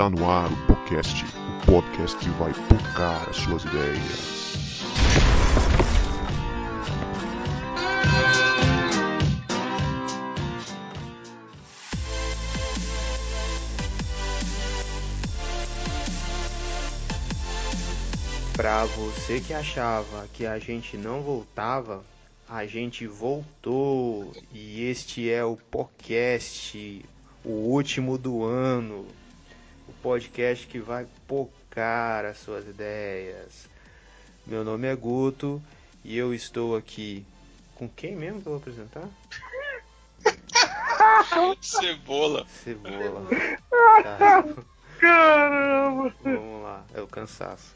Está no ar o podcast, o podcast que vai tocar as suas ideias. Pra você que achava que a gente não voltava, a gente voltou e este é o podcast, o último do ano, o podcast que vai pocar as suas ideias. Meu nome é Guto e eu estou aqui com quem mesmo que eu vou apresentar? Cebola. Cebola. Tá. Caramba! Vamos lá, é o cansaço.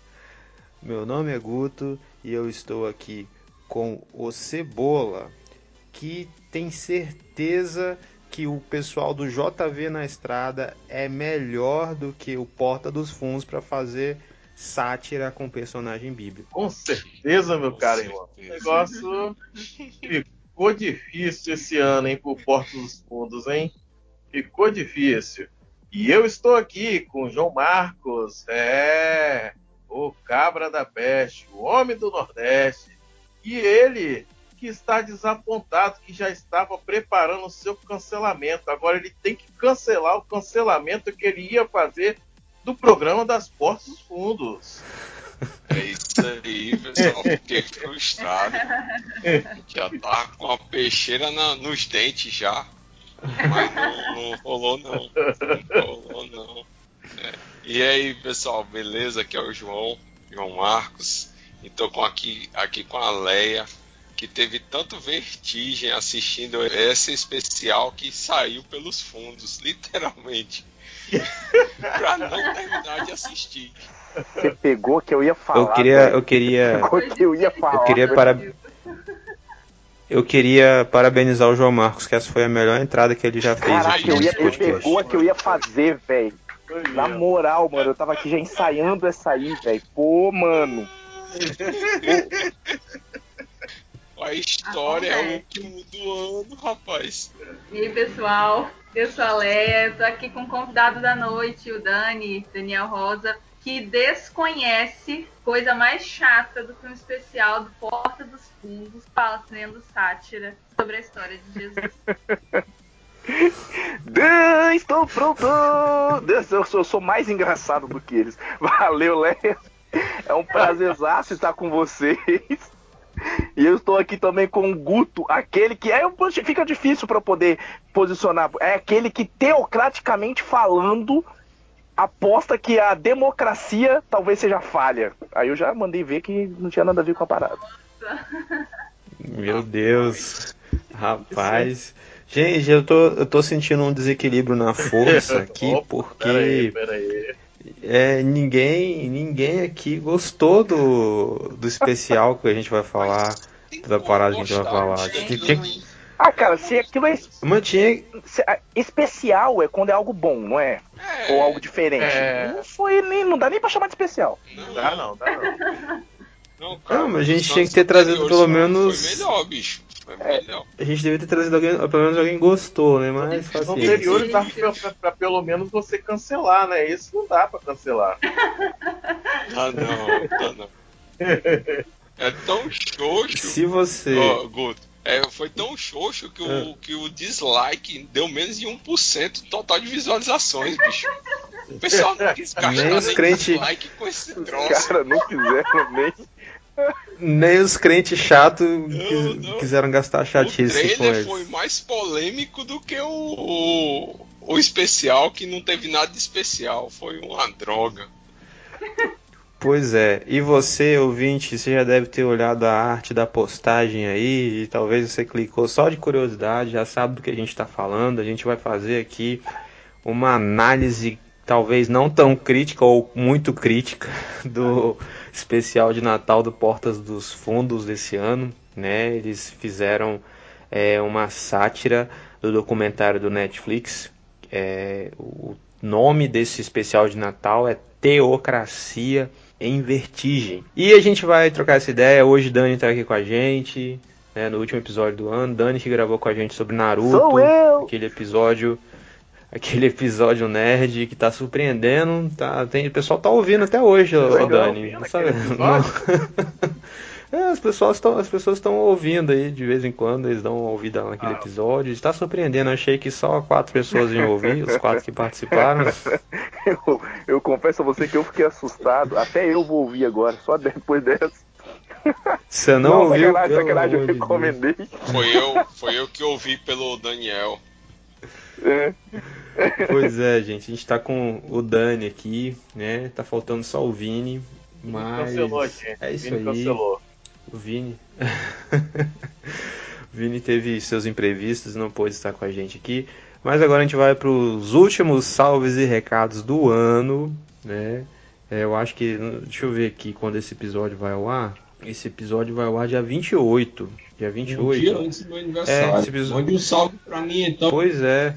Meu nome é Guto e eu estou aqui com o Cebola, que tem certeza que o pessoal do JV na estrada é melhor do que o Porta dos Fundos para fazer sátira com personagem bíblico. Com certeza, meu Com caro irmão. O negócio ficou difícil esse ano, hein, por Porto dos Fundos, hein? Ficou difícil. E eu estou aqui com o João Marcos, é, o cabra da peste, o homem do Nordeste. E ele que está desapontado, que já estava preparando o seu cancelamento. Agora ele tem que cancelar o cancelamento que ele ia fazer do programa das Portas dos Fundos. É isso aí, pessoal. Fiquei frustrado. Já tava com a peixeira na- nos dentes já. Mas não, não rolou não. Não rolou não. É. E aí, pessoal, beleza? Aqui é o João, João Marcos. E tô com aqui, aqui com a Leia, que teve tanto vertigem assistindo essa especial que saiu pelos fundos, literalmente. pra não terminar de assistir. Você pegou que eu ia falar. Eu queria, velho. eu queria, que eu ia falar. eu queria para eu queria parabenizar o João Marcos, que essa foi a melhor entrada que ele já fez Caraca, aqui eu ia, podcast. pegou a que eu ia fazer, velho. Na moral, mano, eu tava aqui já ensaiando essa aí, velho. Pô, mano. A história é o Acontece. último do ano, rapaz. E aí, pessoal, eu sou a Leia, tô aqui com o convidado da noite, o Dani, Daniel Rosa, que desconhece coisa mais chata do que um especial do Porta dos Fundos fazendo sátira sobre a história de Jesus. Dan, estou pronto! Dan, Eu sou, eu sou mais engraçado do que eles. Valeu, Léo. É um prazerzaço estar com vocês. E eu estou aqui também com o Guto, aquele que é fica difícil para poder posicionar. É aquele que teocraticamente falando aposta que a democracia talvez seja falha. Aí eu já mandei ver que não tinha nada a ver com a parada. Meu Deus, rapaz. Gente, eu tô, eu tô sentindo um desequilíbrio na força aqui, Opa, Peraí, porque peraí. É, ninguém, ninguém aqui gostou do, do especial que a gente vai falar, da parada que a gente vai falar. Tinha- Ah, cara, se aquilo é Mas tinha, se- ah, especial é quando é algo bom, não é? É, Ou algo diferente. É. Não foi nem, não dá nem pra chamar de especial. não, Dá não, dá não. Não, cara, Não, mas a gente tinha que ter trazido pelo menos- Foi melhor, bicho. Foi É. melhor. a gente devia ter trazido alguém, pelo menos alguém gostou, né? Mas Os anteriores dava pra, pra- pra pelo menos você cancelar, né? Esse não dá pra cancelar. Ah, não, tá não. É tão xoxo. Se você. Ó, Guto, é, foi tão xoxo que o, É. que o dislike deu menos de 1% do total de visualizações, bicho. O pessoal não quis gastar Nem nem crente- dislike com esse troço. Cara, não fizeram nem. Nem os crentes chatos quiseram gastar O chatice com trailer eles. foi mais polêmico do que o, o, o especial, que não teve nada de especial. Foi uma droga. Pois é, e você, ouvinte, você já deve ter olhado a arte da postagem aí, e talvez você clicou só de curiosidade, já sabe do que a gente está falando. A gente vai fazer aqui uma análise, talvez não tão crítica ou muito crítica, do especial de Natal do Portas dos Fundos desse ano. Né? Eles fizeram é, uma sátira do documentário do Netflix. É, o nome desse especial de Natal é Teocracia em Vertigem. E a gente vai trocar essa ideia. Hoje Dani tá aqui com a gente, né, no último episódio do ano. Dani que gravou com a gente sobre Naruto. Sou eu! Aquele episódio aquele episódio nerd que tá surpreendendo. Tá, tem, o pessoal tá ouvindo até hoje, Legal, Dani. Não sabe? episódio? É, as pessoas estão as pessoas estão ouvindo aí de vez em quando eles dão uma ouvida naquele Ah. episódio está surpreendendo achei que só quatro pessoas iam ouvir os quatro que participaram Eu, eu confesso a você que eu fiquei assustado. Até eu vou ouvir agora, só depois dessa. você não, ouviu sacanagem, sacanagem, eu recomendei. Foi eu, foi eu que ouvi pelo Daniel. É. Pois é, gente, a gente tá com o Dani aqui, né? Tá faltando só o Vini, mas Cancelou, gente. é isso Vini aí. cancelou. O Vini. o Vini teve seus imprevistos, não pôde estar com a gente aqui. Mas agora a gente vai para os últimos salves e recados do ano, né? É, eu acho que. Deixa eu ver aqui quando esse episódio vai ao ar. Esse episódio vai ao ar dia 28. Dia Um 28. dia antes do meu É, aniversário. esse episódio- Mande um salve pra mim então. Pois é.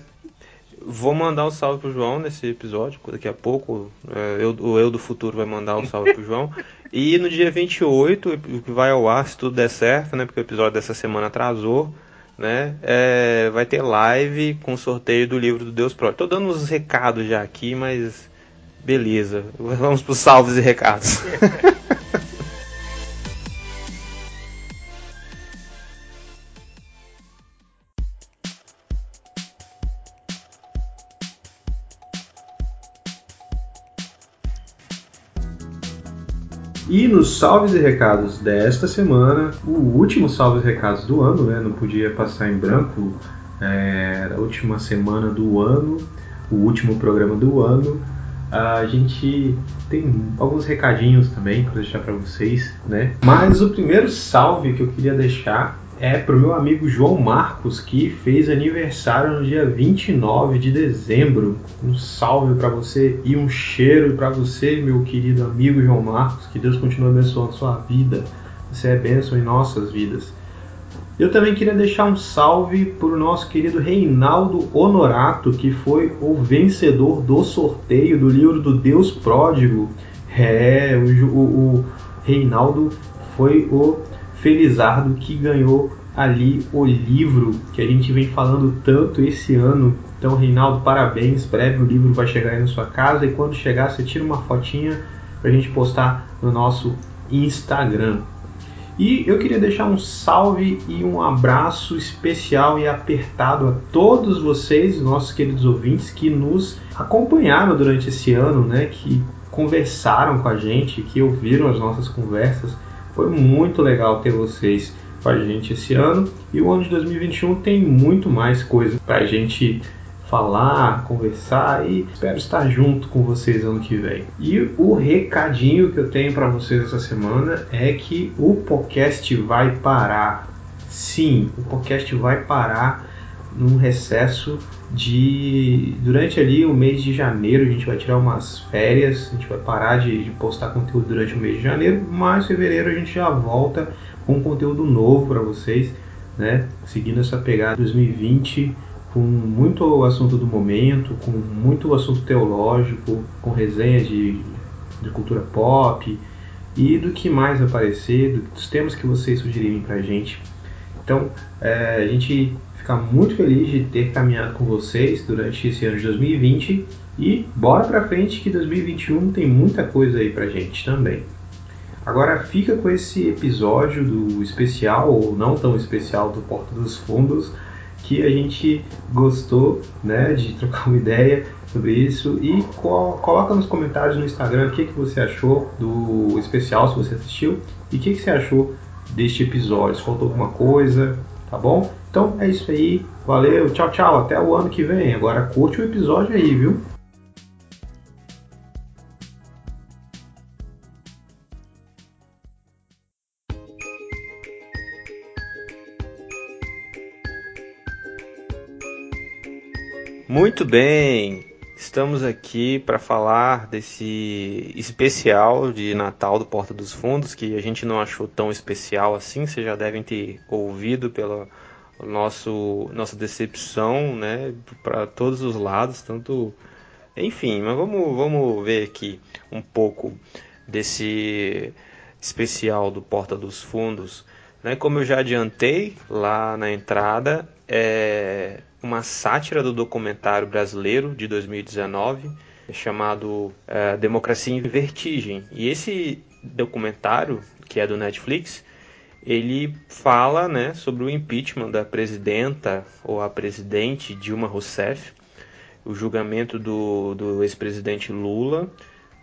Vou mandar um salve pro João nesse episódio, daqui a pouco. é, eu, o Eu do Futuro vai mandar um salve pro João. E no dia 28, o que vai ao ar, se tudo der certo, né? Porque o episódio dessa semana atrasou, né? é, vai ter live com sorteio do livro do Deus Próprio. Tô dando uns recados já aqui, mas beleza. Vamos pros salves e recados. E nos salves e recados desta semana, o último salves e recados do ano, né? Não podia passar em branco. É, a última semana do ano, o último programa do ano. A gente tem alguns recadinhos também para deixar para vocês, né? Mas o primeiro salve que eu queria deixar é pro meu amigo João Marcos, que fez aniversário no dia 29 de dezembro. Um salve para você e um cheiro para você, meu querido amigo João Marcos. Que Deus continue abençoando sua vida. Você é bênção em nossas vidas. Eu também queria deixar um salve para o nosso querido Reinaldo Honorato, que foi o vencedor do sorteio do livro do Deus Pródigo. É, o, o, o Reinaldo foi o Felizardo que ganhou ali o livro que a gente vem falando tanto esse ano. Então, Reinaldo, parabéns. Breve o livro vai chegar aí na sua casa e quando chegar, você tira uma fotinha para a gente postar no nosso Instagram. E eu queria deixar um salve e um abraço especial e apertado a todos vocês, nossos queridos ouvintes, que nos acompanharam durante esse ano, né? Que conversaram com a gente, que ouviram as nossas conversas. Foi muito legal ter vocês com a gente esse ano. E o ano de 2021 tem muito mais coisa pra gente falar, conversar e espero estar junto com vocês ano que vem. E o recadinho que eu tenho para vocês essa semana é que o podcast vai parar. Sim, o podcast vai parar num recesso de durante ali o mês de janeiro a gente vai tirar umas férias, a gente vai parar de, de postar conteúdo durante o mês de janeiro, mas em fevereiro a gente já volta com conteúdo novo para vocês, né? Seguindo essa pegada 2020 com muito assunto do momento, com muito assunto teológico, com resenha de, de cultura pop e do que mais aparecer, do- dos temas que vocês sugerirem pra gente. Então, é, a gente fica muito feliz de ter caminhado com vocês durante esse ano de 2020 e bora pra frente que 2021 tem muita coisa aí pra gente também. Agora fica com esse episódio do especial ou não tão especial do Porta dos Fundos que a gente gostou, né, de trocar uma ideia sobre isso. E co- coloca nos comentários no Instagram o que, que você achou do especial, se você assistiu, e o que, que você achou deste episódio, se faltou alguma coisa, tá bom? Então é isso aí, valeu, tchau, tchau, até o ano que vem. Agora curte o episódio aí, viu? Muito bem, estamos aqui para falar desse especial de Natal do Porta dos Fundos, que a gente não achou tão especial assim, vocês já devem ter ouvido pela nosso, nossa decepção, né, para todos os lados, tanto. Enfim, mas vamos, vamos ver aqui um pouco desse especial do Porta dos Fundos. Né? Como eu já adiantei lá na entrada, é uma sátira do documentário brasileiro de 2019 chamado uh, Democracia em Vertigem. E esse documentário, que é do Netflix, ele fala né, sobre o impeachment da presidenta ou a presidente Dilma Rousseff, o julgamento do, do ex-presidente Lula,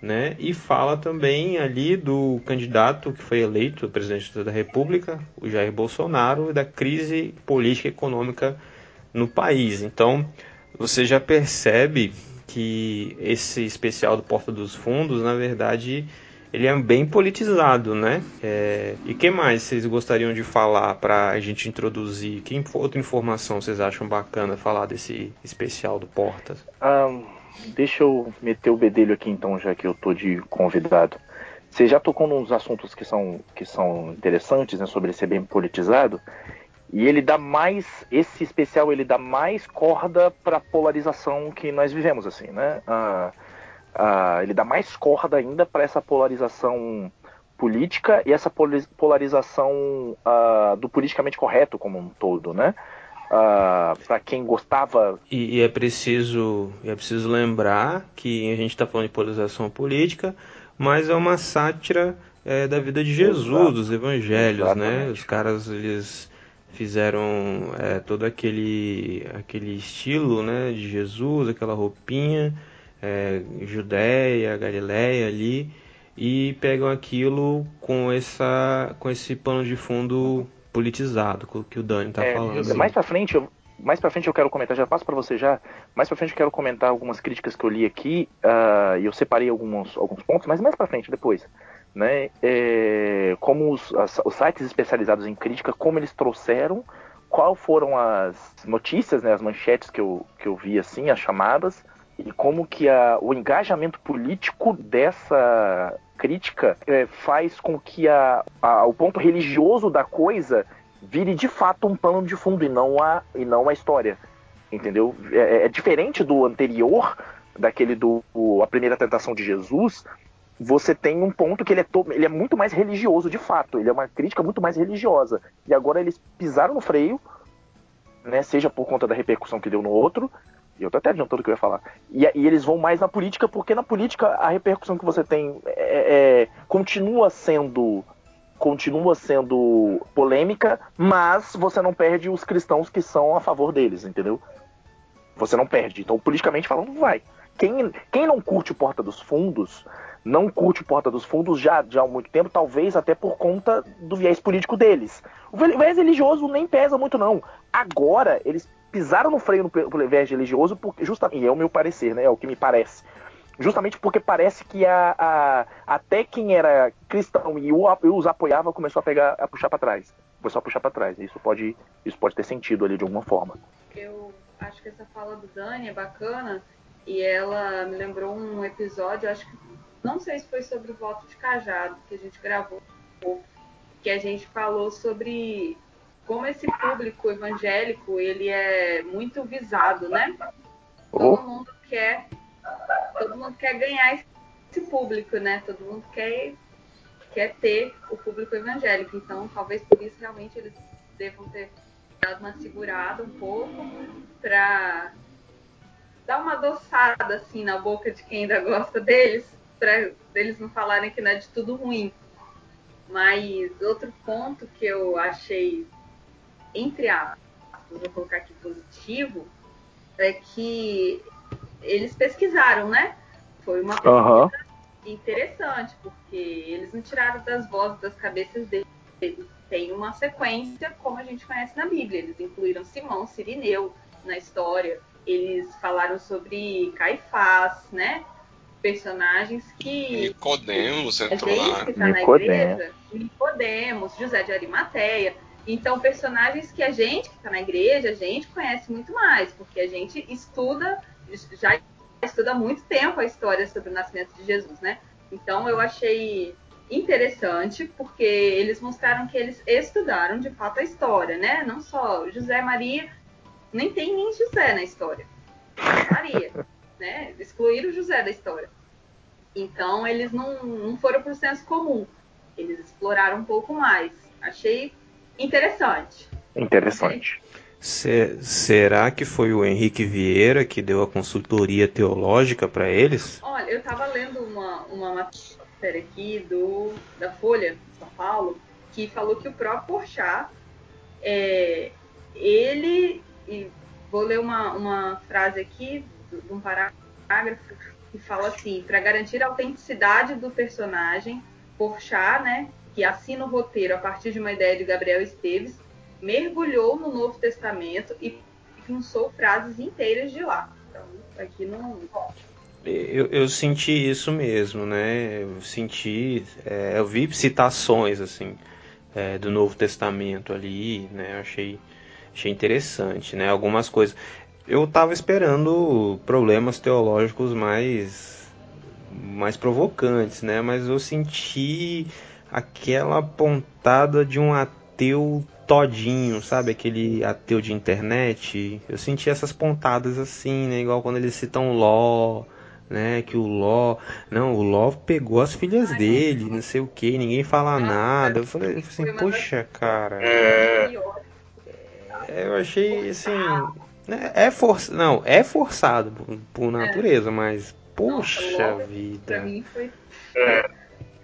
né, e fala também ali do candidato que foi eleito presidente da República, o Jair Bolsonaro, e da crise política e econômica no país. Então, você já percebe que esse especial do Porta dos Fundos, na verdade, ele é bem politizado, né? É... E que mais vocês gostariam de falar para a gente introduzir? Que outra informação vocês acham bacana falar desse especial do Portas? Um, deixa eu meter o bedelho aqui então, já que eu tô de convidado. Você já tocou nos assuntos que são, que são interessantes, né, sobre ser bem politizado. E ele dá mais, esse especial ele dá mais corda para a polarização que nós vivemos, assim, né? Uh, uh, ele dá mais corda ainda para essa polarização política e essa polarização uh, do politicamente correto como um todo, né? Uh, para quem gostava. E, e, é preciso é preciso lembrar que a gente está falando de polarização política, mas é uma sátira é, da vida de Jesus, Exato. dos evangelhos, né? Exatamente. né? Os caras eles fizeram é, todo aquele aquele estilo, né, de Jesus, aquela roupinha é, Judéia, Galileia ali e pegam aquilo com essa com esse pano de fundo politizado que o Dani está é, falando. Mais para frente, eu, mais para frente eu quero comentar, já passo para você já. Mais para frente eu quero comentar algumas críticas que eu li aqui uh, e eu separei alguns alguns pontos, mas mais para frente depois. Né, é, como os, as, os sites especializados em crítica, como eles trouxeram, qual foram as notícias, né, as manchetes que eu, que eu vi assim, as chamadas, e como que a, o engajamento político dessa crítica é, faz com que a, a, o ponto religioso da coisa vire de fato um pano de fundo e não a, e não a história. Entendeu? É, é diferente do anterior, daquele do o, A Primeira Tentação de Jesus. Você tem um ponto que ele é, ele é muito mais religioso de fato, ele é uma crítica muito mais religiosa. E agora eles pisaram no freio, né, seja por conta da repercussão que deu no outro, eu tô até adiantando o que eu ia falar. E, e, eles vão mais na política, porque na política a repercussão que você tem é, é, continua sendo continua sendo polêmica, mas você não perde os cristãos que são a favor deles, entendeu? Você não perde. Então, politicamente falando, vai. Quem, quem não curte o Porta dos Fundos, não curte o Porta dos Fundos já, já há muito tempo, talvez até por conta do viés político deles. O viés religioso nem pesa muito, não. Agora, eles pisaram no freio no viés religioso, porque, justamente, e é o meu parecer, né? É o que me parece. Justamente porque parece que a, a até quem era cristão e, os apoiava começou a pegar, a puxar para trás. Começou a puxar para trás. Isso pode, isso pode ter sentido ali de alguma forma. Eu acho que essa fala do Dani é bacana e ela me lembrou um episódio, acho que não sei se foi sobre o voto de cajado que a gente gravou, que a gente falou sobre como esse público evangélico ele é muito visado, né? Todo oh. mundo quer, todo mundo quer ganhar esse público, né? Todo mundo quer quer ter o público evangélico. Então, talvez por isso realmente eles devam ter dado uma segurada um pouco para dar uma adoçada assim na boca de quem ainda gosta deles, para eles não falarem que não é de tudo ruim. Mas outro ponto que eu achei entre aspas, vou colocar aqui positivo, é que eles pesquisaram, né? Foi uma pesquisa uhum. interessante, porque eles não tiraram das vozes das cabeças deles. Tem uma sequência, como a gente conhece na Bíblia. Eles incluíram Simão, Sirineu na história. Eles falaram sobre Caifás, né? Personagens que. Nicodemos entrou lá. Que tá Nicodemos. na igreja. Nicodemos, José de Arimateia. Então, personagens que a gente que está na igreja, a gente conhece muito mais, porque a gente estuda, já estuda há muito tempo a história sobre o nascimento de Jesus, né? Então, eu achei interessante, porque eles mostraram que eles estudaram de fato a história, né? Não só José Maria, nem tem nem José na história. Maria, né? Excluíram José da história. Então, eles não, não foram para o senso comum. Eles exploraram um pouco mais. Achei interessante. Interessante. Se- será que foi o Henrique Vieira que deu a consultoria teológica para eles? Olha, eu tava lendo uma, uma matéria aqui do, da Folha de São Paulo que falou que o próprio Porchat, é, ele, e vou ler uma, uma frase aqui de um parágrafo que fala assim, para garantir a autenticidade do personagem, Porchat, né, que assina o roteiro a partir de uma ideia de Gabriel Esteves, mergulhou no Novo Testamento e pensou frases inteiras de lá. Então, aqui não, Eu, eu senti isso mesmo, né? Eu senti, é, eu vi citações assim é, do Novo Testamento ali, né? Eu achei, achei interessante, né? Algumas coisas. Eu tava esperando problemas teológicos mais, mais provocantes, né? Mas eu senti aquela pontada de um ateu todinho, sabe? Aquele ateu de internet. Eu senti essas pontadas assim, né? Igual quando eles citam Ló, né? Que o Ló, não, o Ló pegou as filhas dele, não sei o que, ninguém fala nada. Eu falei assim, poxa, cara. É. Eu achei assim, né, é forçado, não, é forçado por, por natureza, mas poxa Nossa, Pra vida, mim foi.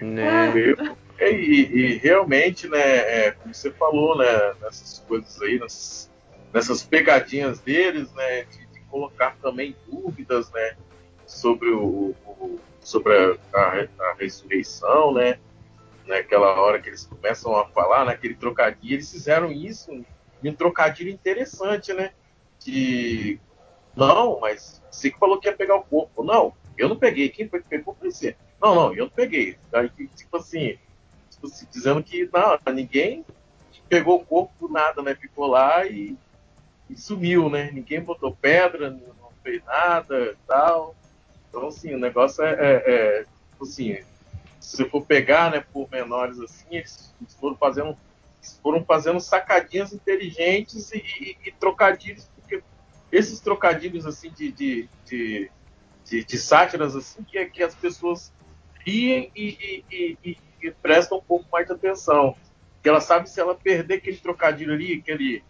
né? eu- e, e realmente, né, é, como você falou, né, nessas coisas aí, nessas, nessas pegadinhas deles, né, de, de colocar também dúvidas, né, sobre o, o- sobre a, a, a ressurreição, né, naquela hora que eles começam a falar, naquele trocadilho, eles fizeram isso um trocadilho interessante, né, que não, mas você que falou que ia pegar o corpo, não, eu não peguei, quem foi que pegou foi você. Não, não, eu não peguei. Aí, tipo assim, tipo assim, dizendo que não, ninguém pegou o corpo nada, né? Ficou lá e, e sumiu, né? Ninguém botou pedra, não fez nada tal. Então, assim, o negócio é, é, é, tipo assim, se for pegar, né, por menores assim, eles, foram fazendo foram fazendo sacadinhas inteligentes e, e- e trocadilhos, porque esses trocadilhos assim de, de, de, de, de sátiras assim que, que as pessoas riem e, e, e, prestam um pouco mais de atenção. Que ela sabe se ela perder aquele trocadilho ali, aquele,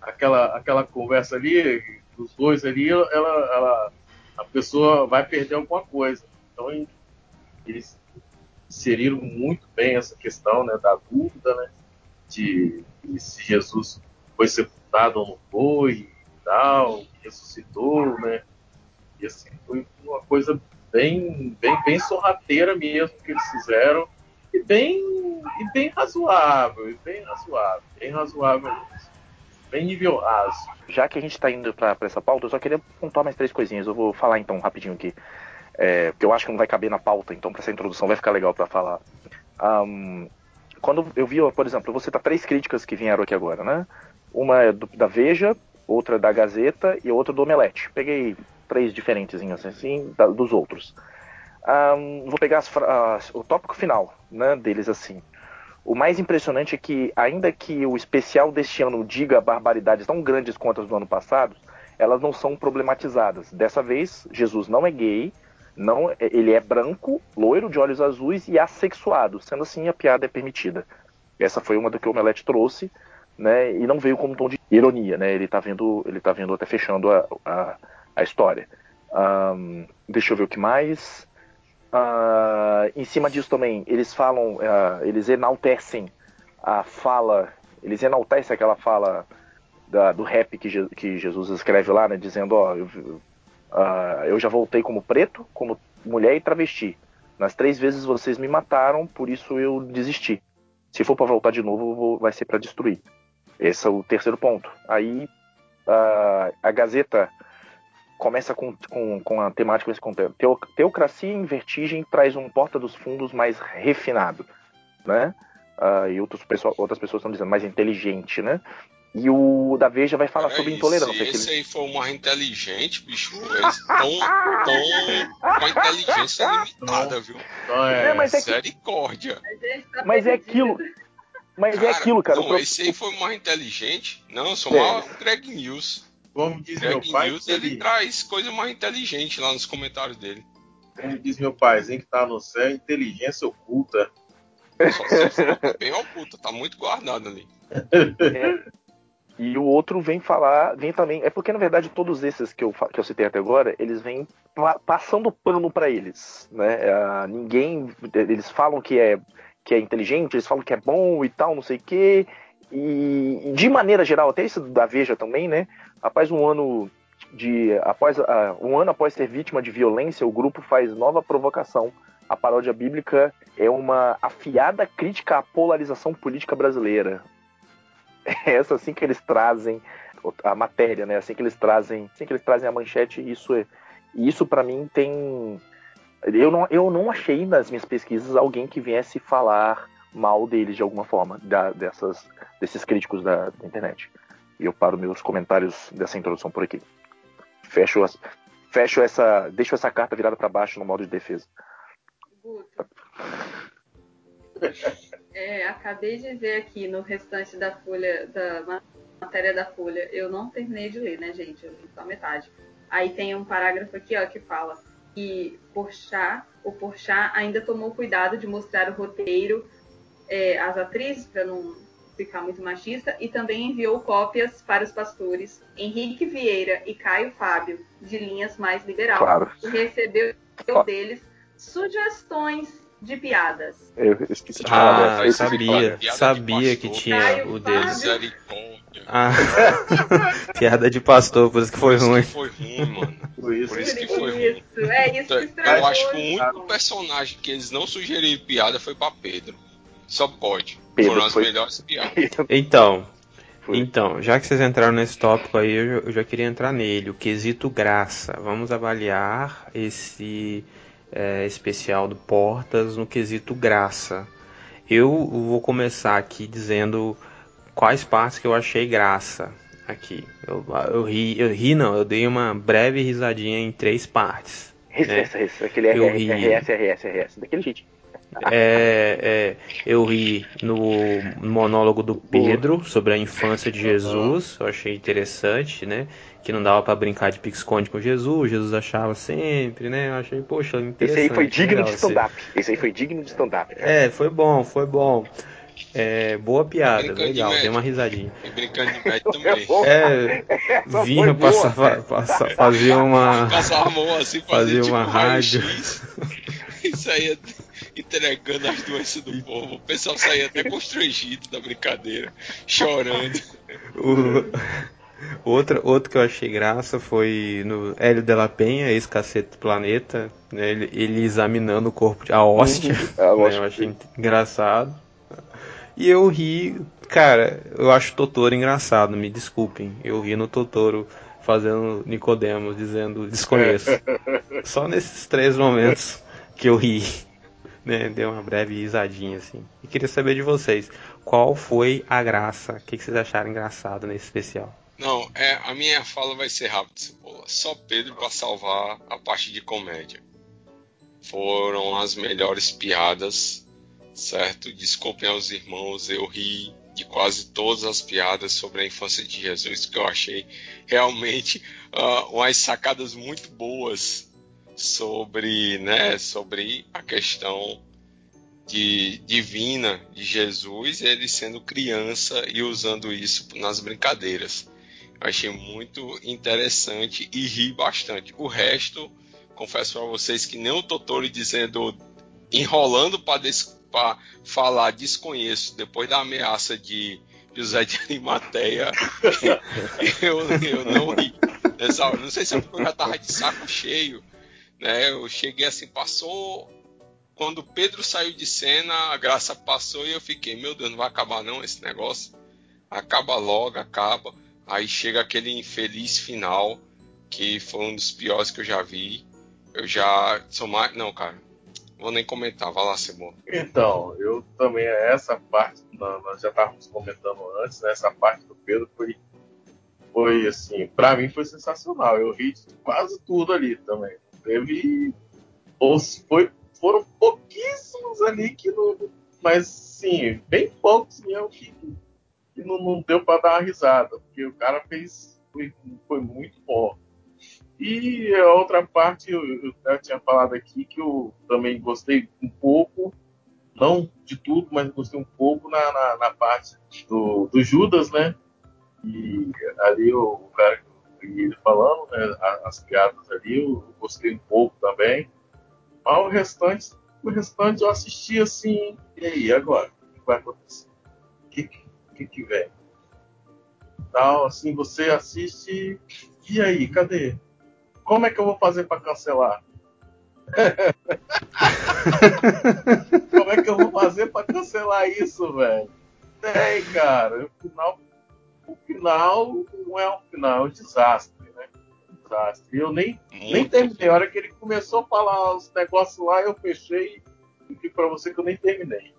aquela, aquela conversa ali, dos dois ali, ela, ela, a pessoa vai perder alguma coisa. Então eles inseriram muito bem essa questão né, da dúvida, né, de, se Jesus foi sepultado ou não foi, e tal, ressuscitou, né, e assim, foi uma coisa bem, bem, bem sorrateira mesmo que eles fizeram, e bem, e bem razoável, e bem razoável, bem razoável mesmo. Bem nível raso. Já que a gente está indo para essa pauta, eu só queria pontuar mais três coisinhas. Eu vou falar então rapidinho aqui. É, porque eu acho que não vai caber na pauta, então para essa introdução vai ficar legal para falar. Ahm, quando eu vi, por exemplo, eu vou citar três críticas que vieram aqui agora, né? Uma é do- da Veja, outra da Gazeta e outra do Omelete. Peguei três diferentes assim, da- dos outros. Ahm, vou pegar as as- o tópico final né, deles assim. O mais impressionante é que, ainda que o especial deste ano diga barbaridades tão grandes quanto as do ano passado, elas não são problematizadas. Dessa vez, Jesus não é gay, não, ele é branco, loiro, de olhos azuis e assexuado. Sendo assim, a piada é permitida. Essa foi uma do que o Omelete trouxe, né? E não veio como um tom de ironia, né? Ele tá vendo, ele tá vendo até fechando a, a, a história. Ahn, deixa eu ver o que mais. Ah, em cima disso também, eles falam, ah, eles enaltecem a fala, eles enaltecem aquela fala da- do rap que, Je- que Jesus escreve lá, né, dizendo, ó, eu, ah, eu já voltei como preto, como mulher e travesti. Nas três vezes vocês me mataram, por isso eu desisti. Se for para voltar de novo, vou- vai ser para destruir. Esse é o terceiro ponto. Aí ah, a Gazeta começa com, com, com a temática desse conteúdo. Teo, teocracia em vertigem traz um porta dos fundos mais refinado, né? Ah, e outros, outras pessoas estão dizendo mais inteligente, né? E o da Veja vai falar Peraí, sobre intolerância. Esse ele- aí for mais inteligente, bicho, eles estão com a inteligência limitada, viu? É, é, mas é Misericórdia. Mas é aquilo. Mas é aquilo, cara. Não, pro- esse aí foi mais inteligente. Não, eu sou É. mais o Greg News. como diz meu Greg pai, News, ele ele, traz coisa mais inteligente lá nos comentários dele. como diz meu paizinho que tá no céu, inteligência oculta. Só se for bem oculta, tá muito guardado ali. E o outro vem falar, vem também. É porque, na verdade, todos esses que eu, que eu citei até agora, eles vêm pa passando pano para eles. Né? Uh, ninguém. Eles falam que é, que é inteligente, eles falam que é bom e tal, não sei o quê. E, de maneira geral, até isso da Veja também, né? Após um ano de. Após, uh, um ano após ser vítima de violência, o grupo faz nova provocação. A paródia bíblica é uma afiada crítica à polarização política brasileira. É essa assim que eles trazem a matéria, né? Assim que eles trazem, assim que eles trazem a manchete, isso é, isso para mim tem eu não, eu não achei nas minhas pesquisas alguém que viesse falar mal deles de alguma forma, da, dessas, desses críticos da, da internet. E eu paro meus comentários dessa introdução por aqui. Fecho, as, fecho essa, deixo essa carta virada para baixo no modo de defesa. É, acabei de ver aqui no restante da folha, da matéria da folha. Eu não terminei de ler, né, gente? Eu li só metade. Aí tem um parágrafo aqui, ó, que fala que Porchat, o Porchat ainda tomou cuidado de mostrar o roteiro é, às atrizes, para não ficar muito machista, e também enviou cópias para os pastores Henrique Vieira e Caio Fábio, de linhas mais liberal, claro. e recebeu deles sugestões de piadas. Eu esqueci de falar. Ah, eu sabia, sabia que tinha Caio o. Misericórdia. Ah, piada de pastor, por isso que foi Por ruim. isso que foi ruim, mano. Por isso. Por isso que foi ruim. Isso, é isso que estragou. Eu acho que o único personagem que eles não sugeriram piada foi pra Pedro. Só pode. Pedro Foram as foi- melhores piadas. Então, então, já que vocês entraram nesse tópico aí, eu, já- eu já queria entrar nele, o quesito graça. Vamos avaliar esse é, especial do Portas no quesito graça. Eu vou começar aqui dizendo quais partes que eu achei graça aqui. Eu, eu ri, eu ri não, eu dei uma breve risadinha em três partes. Esse, esse, esse, aquele Eu RS, ri. RS, RS, RS, daquele jeito. É, é, eu ri no monólogo do Pedro sobre a infância de Jesus, eu achei interessante, né? Que não dava pra brincar de pique-esconde com Jesus, Jesus achava sempre, né? Eu achei, poxa, interessante. Esse aí foi digno de esse- stand-up. Esse aí foi digno de stand-up. É, foi bom, foi bom. É, boa piada, de legal, dei médico. uma risadinha. E brincando de médico também. É, Essa vinha, boa. passava, passa- fazia uma. Casar a mão assim, Fazia fazia tipo uma um rádio. E saía entregando as doenças do povo. O pessoal saía até constrangido da brincadeira, chorando. O, outro, outro que eu achei graça foi no Hélio de la Penha, ex-cacete do planeta, né, ele, ele examinando o corpo de a hóstia. A né, eu achei engraçado. E eu ri, cara, eu acho o Totoro engraçado, me desculpem. Eu ri no Totoro fazendo Nicodemos, dizendo desconheço. Só nesses três momentos que eu ri. Né, deu uma breve risadinha assim. E queria saber de vocês, qual foi a graça? O que que vocês acharam engraçado nesse especial? Não, é, a minha fala vai ser rápida, Cebola. Só Pedro pra salvar a parte de comédia. Foram as melhores piadas, certo? Desculpem aos irmãos, eu ri de quase todas as piadas sobre a infância de Jesus, que eu achei realmente ah, umas sacadas muito boas sobre, né, sobre a questão de divina de Jesus, ele sendo criança e usando isso nas brincadeiras. Eu achei muito interessante e ri bastante. O resto, confesso para vocês que nem o Totoro dizendo, enrolando para falar desconheço depois da ameaça de José de Arimateia, eu, eu não ri. Nessa hora. Não sei se é porque eu já tava de saco cheio, né? Eu cheguei assim, passou quando Pedro saiu de cena, a graça passou e eu fiquei, meu Deus, não vai acabar não esse negócio? Acaba logo, acaba. Aí chega aquele infeliz final, que foi um dos piores que eu já vi. Eu já sou mais. Não, cara. Vou nem comentar, vai lá, Cebola. Então, eu também, essa parte, nós já estávamos comentando antes, né, essa parte do Pedro foi, foi assim, pra mim foi sensacional. Eu ri de quase tudo ali também. Teve. ou Foi, foram pouquíssimos ali que não. Mas, sim, bem poucos mesmo que, que não, não deu para dar uma risada, porque o cara fez. Foi, foi muito bom. E a outra parte, eu, eu tinha falado aqui que eu também gostei um pouco, não de tudo, mas gostei um pouco na, na, na parte do, do Judas, né? E ali o, o cara ele falando, né, as piadas ali, eu gostei um pouco também. Mas o restante, o restante eu assisti assim, e aí, agora? O que vai acontecer? O que, que, que vem? Tal, assim, você assiste, e aí, cadê? Como é que eu vou fazer para cancelar? Como é que eu vou fazer para cancelar isso, velho? Tem, cara. O final, o final não é um final, é um desastre, né? Um desastre. Eu nem, nem terminei. A hora que ele começou a falar os negócios lá, eu fechei e disse para você que eu nem terminei.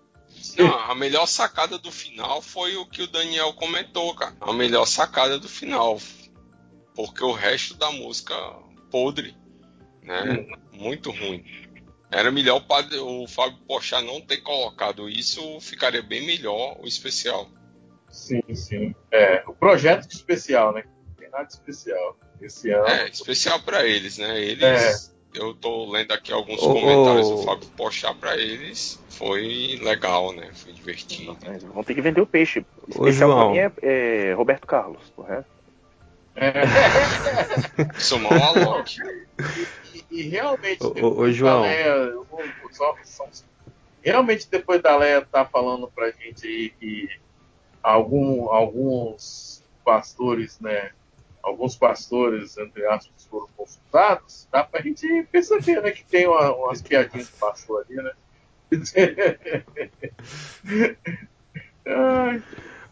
Não, a melhor sacada do final foi o que o Daniel comentou, cara. A melhor sacada do final. Porque o resto da música podre, né? Hum. Muito ruim. Era melhor o Fábio Pochá não ter colocado isso, ficaria bem melhor o especial. Sim, sim. É, o projeto de especial, né? Não tem nada de especial. Esse ano. É, especial para eles, né? Eles. É. Eu tô lendo aqui alguns oh, comentários do Fábio Pochá para eles. Foi legal, né? Foi divertido. Vão ter que vender o peixe. O especial João. pra mim é, é Roberto Carlos, correto? É. Somar uma Alok. E, e, realmente, ô, ô, João. Leia, só, só, realmente, depois da Leia tá falando pra gente aí que algum, alguns pastores, né? Alguns pastores, entre aspas, foram consultados, dá pra gente perceber, né? Que tem uma, umas piadinhas de pastor ali, né? Ai.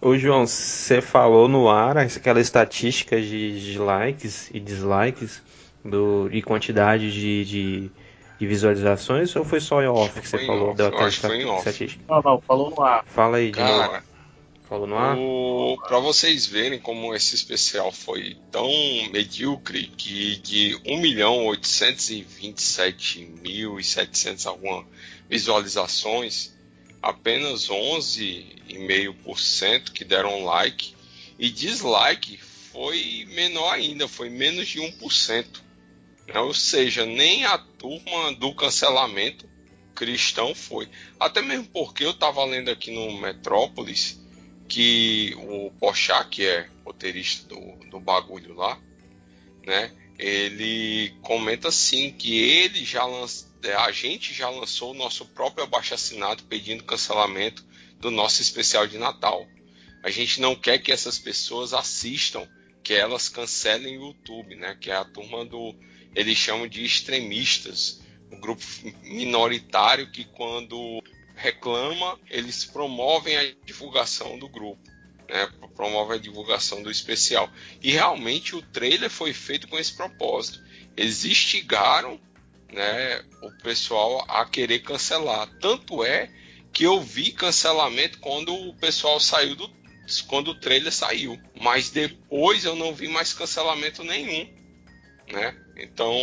Ô João, você falou no ar aquela estatística de, de likes e dislikes do, e quantidade de, de, de, visualizações ou foi só em off que você falou? Off, deu aquela estatística? Não, não, falou no ar. Fala aí, de Cara. Falou no ar? O... Pra vocês verem como esse especial foi tão medíocre que de 1.827.700 alguma visualizações apenas 11,5% que deram like e dislike foi menor ainda, foi menos de 1%. Né? Ou seja, nem a turma do cancelamento cristão foi. Até mesmo porque eu estava lendo aqui no Metrópolis que o Pochá, que é roteirista do, do bagulho lá, né? Ele comenta assim que ele já lançou é, a gente já lançou o nosso próprio abaixo-assinado pedindo cancelamento do nosso especial de Natal. A gente não quer que essas pessoas assistam, que elas cancelem o YouTube, né? Que é a turma do. Eles chamam de extremistas, o grupo minoritário que, quando reclama, eles promovem a divulgação do grupo. Né, promove a divulgação do especial. E realmente o trailer foi feito com esse propósito. Eles instigaram né, o pessoal a querer cancelar. Tanto é que eu vi cancelamento quando o pessoal saiu do quando o trailer saiu, mas depois eu não vi mais cancelamento nenhum, né? Então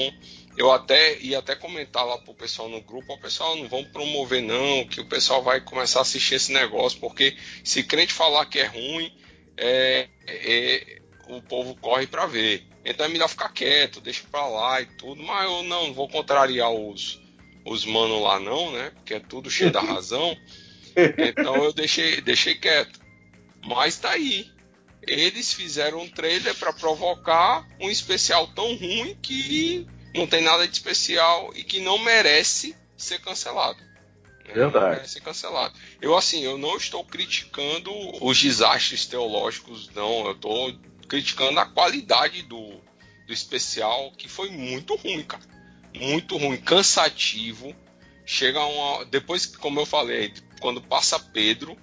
eu até ia até comentar lá pro pessoal no grupo, o pessoal não vão promover não, que o pessoal vai começar a assistir esse negócio, porque se crente falar que é ruim, é, é o povo corre para ver. Então é melhor ficar quieto, deixa pra lá e tudo. Mas eu não vou contrariar os, os manos lá não, né? Porque é tudo cheio da razão. Então eu deixei, deixei quieto. Mas tá aí. Eles fizeram um trailer para provocar um especial tão ruim que não tem nada de especial e que não merece ser cancelado. Né? Verdade. Não merece ser cancelado. Eu assim, eu não estou criticando os desastres teológicos, não. Eu estou criticando a qualidade do, do especial, que foi muito ruim, cara. Muito ruim, cansativo. Chega uma. Depois, como eu falei, quando passa Pedro,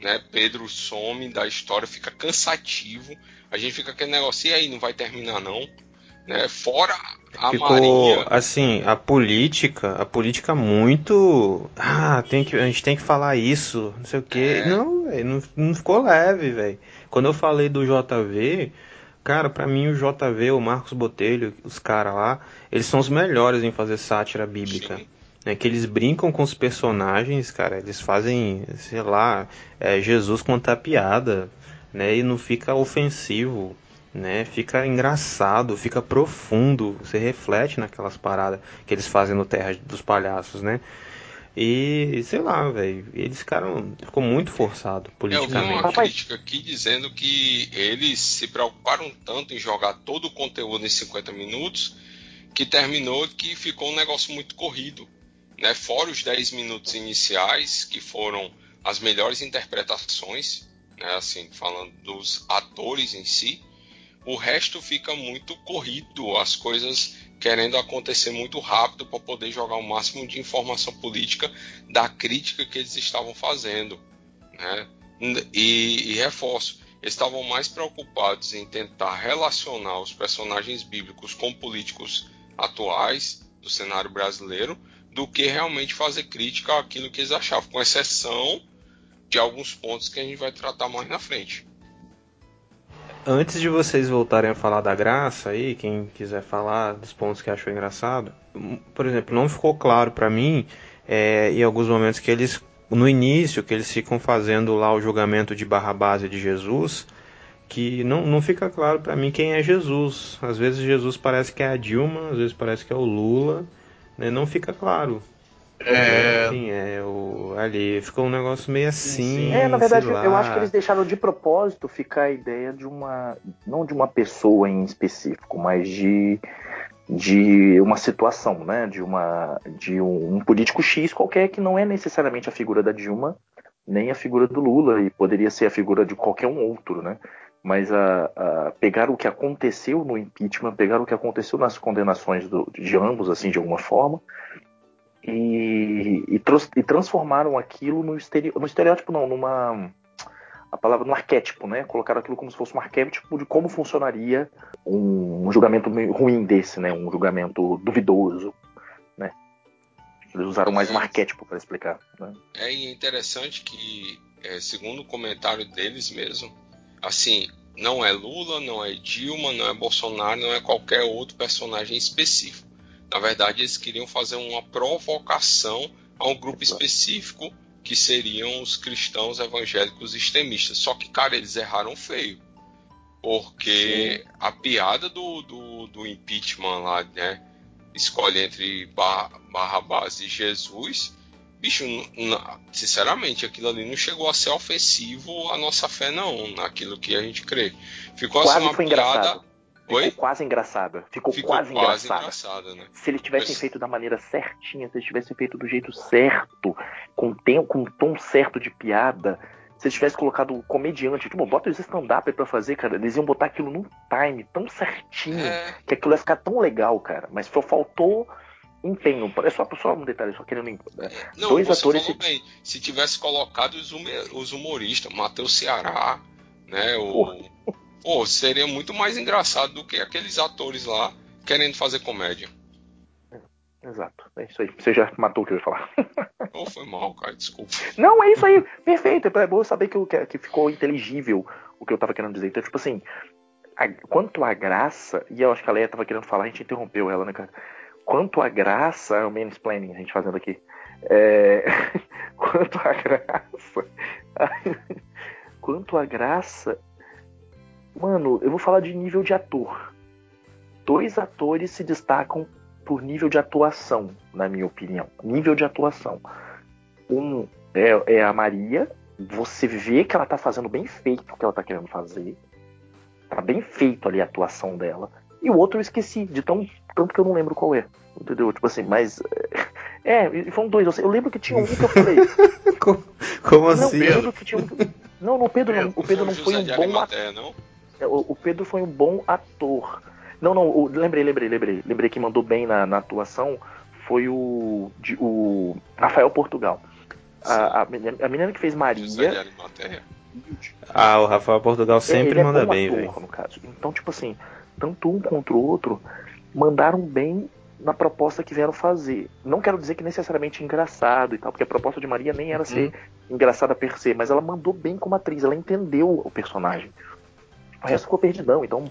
né? Pedro some da história, fica cansativo. A gente fica aquele negócio, e aí, não vai terminar não? Né? Fora a Ficou, Maria. assim, a política, a política muito. Ah, tem que, a gente tem que falar isso, não sei o quê. É. Não, véio, não, não ficou leve, velho. Quando eu falei do JV, cara, para mim o JV, o Marcos Botelho, os caras lá, eles são os melhores em fazer sátira bíblica. Né, que eles brincam com os personagens, cara, eles fazem, sei lá, é, Jesus contar piada, né, e não fica ofensivo, né, fica engraçado, fica profundo, você reflete naquelas paradas que eles fazem no Terra dos Palhaços, né. E, sei lá, velho, eles ficaram. Ficou muito forçado politicamente. Eu vi uma crítica aqui dizendo que eles se preocuparam tanto em jogar todo o conteúdo em 50 minutos que terminou que ficou um negócio muito corrido. Né? Fora os 10 minutos iniciais, que foram as melhores interpretações, né? assim, falando dos atores em si, o resto fica muito corrido, as coisas querendo acontecer muito rápido para poder jogar o máximo de informação política da crítica que eles estavam fazendo. Né? E, e reforço, eles estavam mais preocupados em tentar relacionar os personagens bíblicos com políticos atuais do cenário brasileiro do que realmente fazer crítica àquilo que eles achavam, com exceção de alguns pontos que a gente vai tratar mais na frente. Antes de vocês voltarem a falar da graça aí, quem quiser falar dos pontos que achou engraçado, por exemplo, não ficou claro para mim é, em alguns momentos que eles, no início, que eles ficam fazendo lá o julgamento de Barrabás e de Jesus, que não, não fica claro para mim quem é Jesus. Às vezes Jesus parece que é a Dilma, às vezes parece que é o Lula, né? não fica claro. É. Quem é o ali? Ficou um negócio meio assim. É, na verdade, eu acho que eles deixaram de propósito ficar a ideia de uma. não de uma pessoa em específico, mas de. de uma situação, né? De uma. de um, um político X qualquer que não é necessariamente a figura da Dilma, nem a figura do Lula, e poderia ser a figura de qualquer um outro, né? Mas a, a pegar o que aconteceu no impeachment, pegar o que aconteceu nas condenações do, de ambos, assim, de alguma forma, e, e, e transformaram aquilo no, no estereótipo, não, numa a palavra no arquétipo, né? Colocaram aquilo como se fosse um arquétipo de como funcionaria um, um julgamento ruim desse, né? Um julgamento duvidoso, né? Eles usaram mais um arquétipo para explicar. Né? É interessante que, é, segundo o comentário deles mesmo, assim, não é Lula, não é Dilma, não é Bolsonaro, não é qualquer outro personagem específico. Na verdade, eles queriam fazer uma provocação a um grupo específico que seriam os cristãos evangélicos extremistas. Só que, cara, eles erraram feio. Porque Sim. a piada do, do, do, impeachment lá, né? Escolhe entre Barrabás e Jesus. Bicho, sinceramente, aquilo ali não chegou a ser ofensivo à nossa fé, não, naquilo que a gente crê. Ficou Quase assim uma piada. Engraçado. Ficou Oi? quase engraçada. Ficou, Ficou quase, quase engraçada. engraçada, né? Se eles tivessem Mas- feito da maneira certinha, se eles tivessem feito do jeito certo, com tempo, com um tom certo de piada, se eles tivessem colocado o comediante, tipo, bota os stand-up pra fazer, cara, eles iam botar aquilo num time tão certinho É, que aquilo ia ficar tão legal, cara. Mas só faltou empenho. É só, só um detalhe, só querendo. né? não, Dois atores falou bem. Se tivesse colocado os, humoristas, Matheus Ceará, né? O, pô, seria muito mais engraçado do que aqueles atores lá querendo fazer comédia. Exato, é isso aí. Você já matou o que eu ia falar. Pô, foi mal, cara, desculpa. Não, é isso aí, perfeito. É bom saber que, eu- que, ficou inteligível o que eu tava querendo dizer. Então, tipo assim, a- quanto à graça, e eu acho que a Leia tava querendo falar, a gente interrompeu ela, né, cara? Quanto à graça, é o mansplaining a gente fazendo aqui. É, quanto à graça. quanto à graça. Mano, eu vou falar de nível de ator. Dois atores se destacam por nível de atuação, na minha opinião. Nível de atuação. Um é, é a Maria. Você vê que ela tá fazendo bem feito o que ela tá querendo fazer. Tá bem feito ali a atuação dela. E o outro eu esqueci, de tão tanto que eu não lembro qual é. Entendeu? Tipo assim, mas. É, e foram dois. Eu lembro que tinha um que eu falei. Como, como Não, assim? eu lembro que tinha um. Não, não, o Pedro não. O Pedro não foi um bom ator. Não? O, o Pedro foi um bom ator. Não, não, o- lembrei, lembrei, lembrei. Lembrei que mandou bem na, na atuação foi o, de- o Rafael Portugal. A, a, menina, a menina que fez Maria. Ah, o Rafael Portugal sempre ele é manda bom bem, ator, velho. no caso. Então, tipo assim, tanto um contra o outro mandaram bem na proposta que vieram fazer. Não quero dizer que necessariamente engraçado e tal, porque a proposta de Maria nem era ser engraçada per se, mas ela mandou bem como atriz, ela entendeu o personagem. O resto ficou perdidão, então.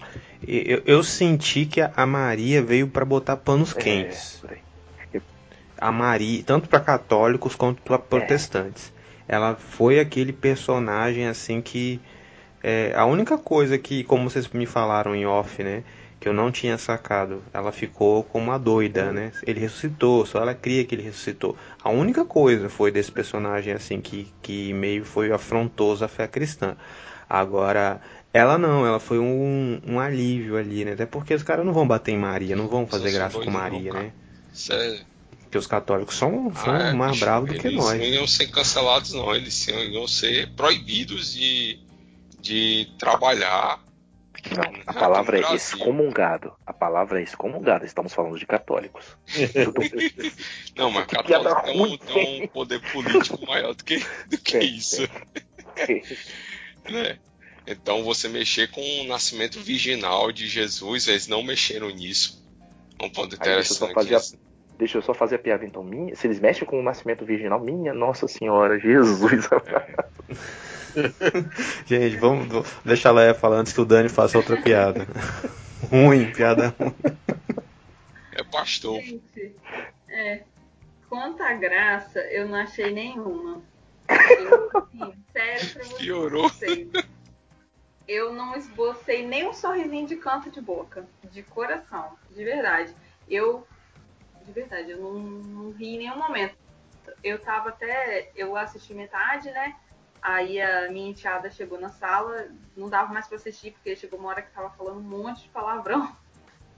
Eu, eu senti que a Maria veio pra botar panos é, quentes. aí. A Maria, tanto pra católicos quanto pra protestantes. Ela foi aquele personagem assim que é, a única coisa que, como vocês me falaram em off, né, que eu não tinha sacado. Ela ficou como uma doida, né? Ele ressuscitou, só ela cria que ele ressuscitou. A única coisa foi desse personagem assim que, que meio foi afrontoso à fé cristã. Agora, ela não, ela foi um, um alívio ali, né? Até porque os caras não vão bater em Maria, não vão fazer graça com Maria, né? É. Porque os católicos são, são Ah, é, mais bicho, bravos do que eles nós. não iam ser cancelados, não. Eles iam, ser proibidos de, de trabalhar. Não, a palavra é excomungado. A palavra é excomungado. Estamos falando de católicos. Não, mas Que piada católico tem um, tem um poder político maior do que, do que isso. né? Então você mexer com o nascimento virginal de Jesus, eles não mexeram nisso. Um ponto Aí deixa eu interessante. fazer. Deixa eu só fazer a piada então. Minha, se eles mexem com o nascimento virginal, minha Nossa Senhora, Jesus. Gente, vamos vou- deixa a Leia falar antes que o Dani faça outra piada. ruim, piada ruim. É pastor. Gente, é, quanto à graça, eu não achei nenhuma. Eu, assim, sério pra vocês. Piorou. Eu não esbocei nem um sorrisinho de canto de boca. De coração. De verdade. Eu. De verdade, eu não, não ri em nenhum momento. Eu tava até. Eu assisti metade, né? Aí a minha enteada chegou na sala, não dava mais pra assistir, porque chegou uma hora que tava falando um monte de palavrão.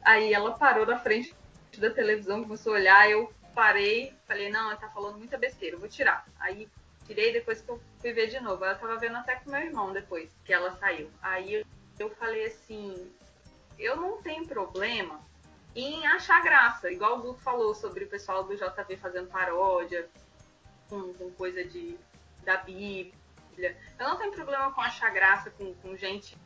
Aí ela parou na frente da televisão, começou a olhar, eu parei, falei, não, ela tá falando muita besteira, eu vou tirar. Aí tirei depois que eu fui ver de novo. Ela tava vendo até com meu irmão depois que ela saiu. Aí eu, falei assim, eu não tenho problema em achar graça, igual o Guto falou sobre o pessoal do JV fazendo paródia com, com coisa de da Bíblia. Eu não tenho problema com achar graça com, com gente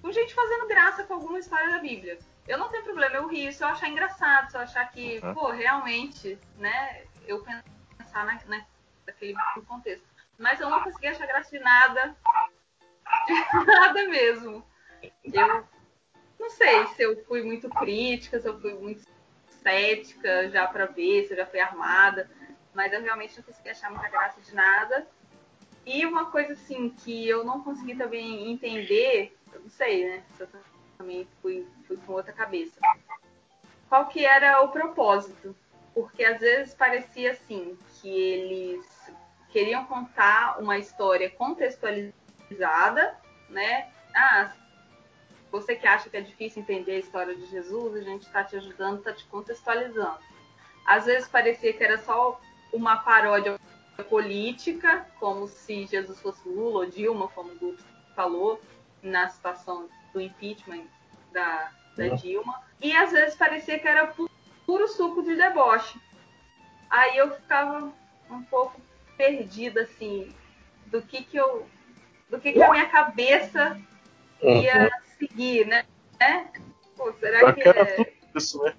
com gente fazendo graça com alguma história da Bíblia. Eu não tenho problema, eu rio se eu achar engraçado, se eu achar que, Uhum. pô, realmente, né, eu pensar na, na, naquele contexto. Mas eu não consegui achar graça de nada, de nada mesmo. Eu não sei se eu fui muito crítica, se eu fui muito cética já pra ver, se eu já fui armada, mas eu realmente não consegui achar muita graça de nada. E uma coisa assim que eu não consegui também entender, eu não sei, né? Se eu também fui, fui com outra cabeça. Qual que era o propósito? Porque às vezes parecia assim que eles queriam contar uma história contextualizada, né? Ah, você que acha que é difícil entender a história de Jesus, a gente está te ajudando, está te contextualizando. Às vezes parecia que era só uma paródia política, como se Jesus fosse Lula ou Dilma, como o Guto falou, na situação do impeachment da, da Uhum. Dilma. E às vezes parecia que era pu- puro suco de deboche. Aí eu ficava um pouco perdida, assim, do que que eu... Do que que a minha cabeça ia seguir, né? né? Pô, será Só que que era é... tudo isso, né?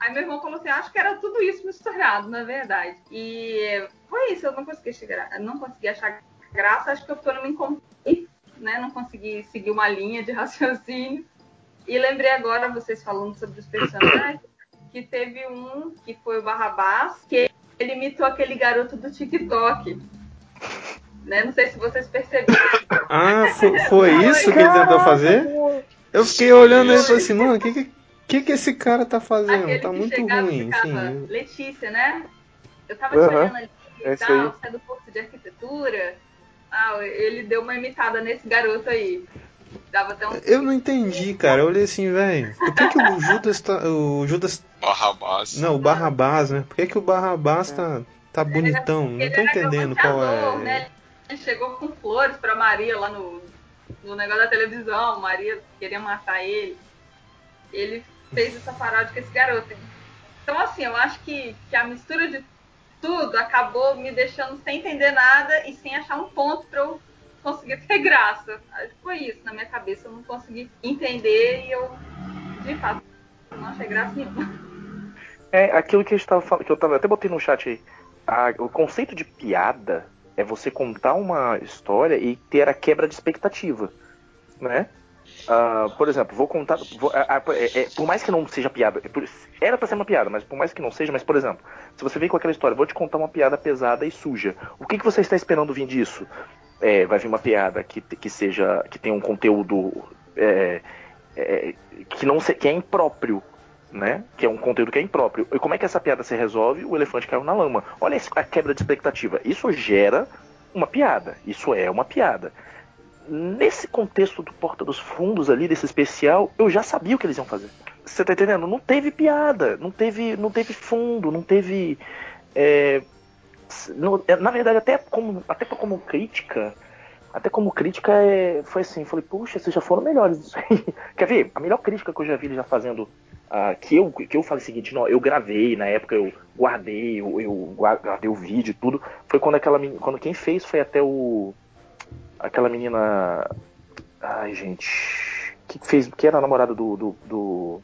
Aí meu irmão falou assim, acho que era tudo isso misturado, na verdade. E foi isso, eu não consegui chegar, não consegui achar graça, acho que eu não me encontrei, né? Não consegui seguir uma linha de raciocínio. E lembrei agora, vocês falando sobre os personagens, que teve um que foi o Barrabás, que ele imitou aquele garoto do TikTok. Né? Não sei se vocês perceberam. Ah, foi, foi isso que ele tentou fazer? Eu fiquei olhando aí e falei assim, mano, o que, que, que que esse cara tá fazendo? Aquele Tá que muito chegava ruim, ficava, enfim. Letícia, né? Eu tava te olhando ali e tal, aí. você é do curso de arquitetura. Ah, ele deu uma imitada nesse garoto aí. Dava até um. Eu não entendi, cara. Eu olhei assim, velho. Por que, que o Judas tá. O Judas. Barrabás. Não, o Barrabás, né? Por que, que o Barrabás tá, tá bonitão? Não Ele tô entendendo qual é. Né? Ele chegou com flores pra Maria lá no, no negócio da televisão. Maria queria matar ele. Ele fez essa paródia com esse garoto. Então, assim, eu acho que, que a mistura de tudo acabou me deixando sem entender nada e sem achar um ponto pra eu conseguir ter graça. Foi isso na minha cabeça. Eu não consegui entender e eu, de fato, não achei graça nenhuma. É aquilo que a gente tava falando, que eu tava, até botei no chat aí. A- o conceito de piada é você contar uma história e ter a quebra de expectativa, né? Ah, por exemplo, vou contar. vou- é- é, por mais que não seja piada, é por- era pra ser uma piada, mas por mais que não seja, mas por exemplo, se você vem com aquela história, vou te contar uma piada pesada e suja. O que, que você está esperando vir disso? É, vai vir uma piada que, que seja. que tenha um conteúdo é, é, que não se, que é impróprio, né? Que é um conteúdo que é impróprio. E como é que essa piada se resolve? O elefante caiu na lama. Olha a quebra de expectativa. Isso gera uma piada. Isso é uma piada. Nesse contexto do Porta dos Fundos ali, desse especial, eu já sabia o que eles iam fazer. Você tá entendendo? Não teve piada, não teve, não teve fundo, não teve. É, é, na verdade, até como, até como crítica, até como crítica é, foi assim, falei, puxa, vocês já foram melhores. Quer ver? A melhor crítica que eu já vi ele já fazendo, uh, que, eu, que eu falei o seguinte, não, eu gravei, na época eu guardei, eu, eu guardei o vídeo e tudo, foi quando aquela quando quem fez foi até o aquela menina. Ai, gente. Que fez. Que era a namorada do. do. do,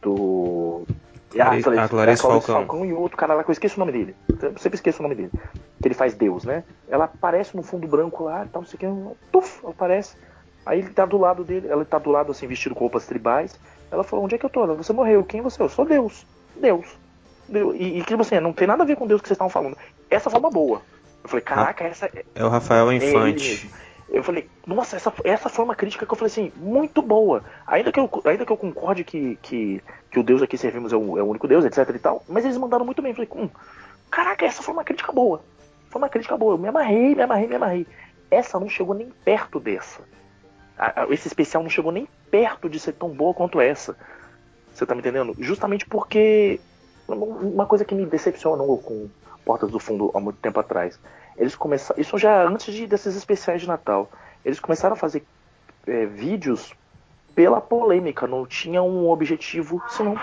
do ah, falei, a Clarice Falcão. Falcão. e outro cara lá que eu esqueço o nome dele. Eu sempre esqueço o nome dele. Que ele faz Deus, né? Ela aparece no fundo branco lá, tal, não sei o que. Tuf, aparece. Aí ele tá do lado dele, ela tá do lado assim, vestido com roupas tribais. Ela falou, onde é que eu tô? Ela, você morreu, quem é você? Eu sou Deus. Deus. Deus. E, e tipo assim, não tem nada a ver com Deus que vocês estavam falando. Essa foi uma boa. Eu falei, caraca, essa. É o Rafael é Infante. É eu falei, nossa, essa, essa foi uma crítica que eu falei assim, muito boa. Ainda que eu, ainda que eu concorde que, que, que o Deus aqui servimos é o, é o único Deus, etc e tal, mas eles mandaram muito bem. Eu falei, hum, caraca, essa foi uma crítica boa. Foi uma crítica boa. Eu me amarrei, me amarrei, me amarrei. Essa não chegou nem perto dessa. Esse especial não chegou nem perto de ser tão boa quanto essa. Você tá me entendendo? Justamente porque uma coisa que me decepcionou com Portas do Fundo há muito tempo atrás. Eles começaram, isso já antes de, desses especiais de Natal. Eles começaram a fazer é, vídeos pela polêmica, não tinha um objetivo senão,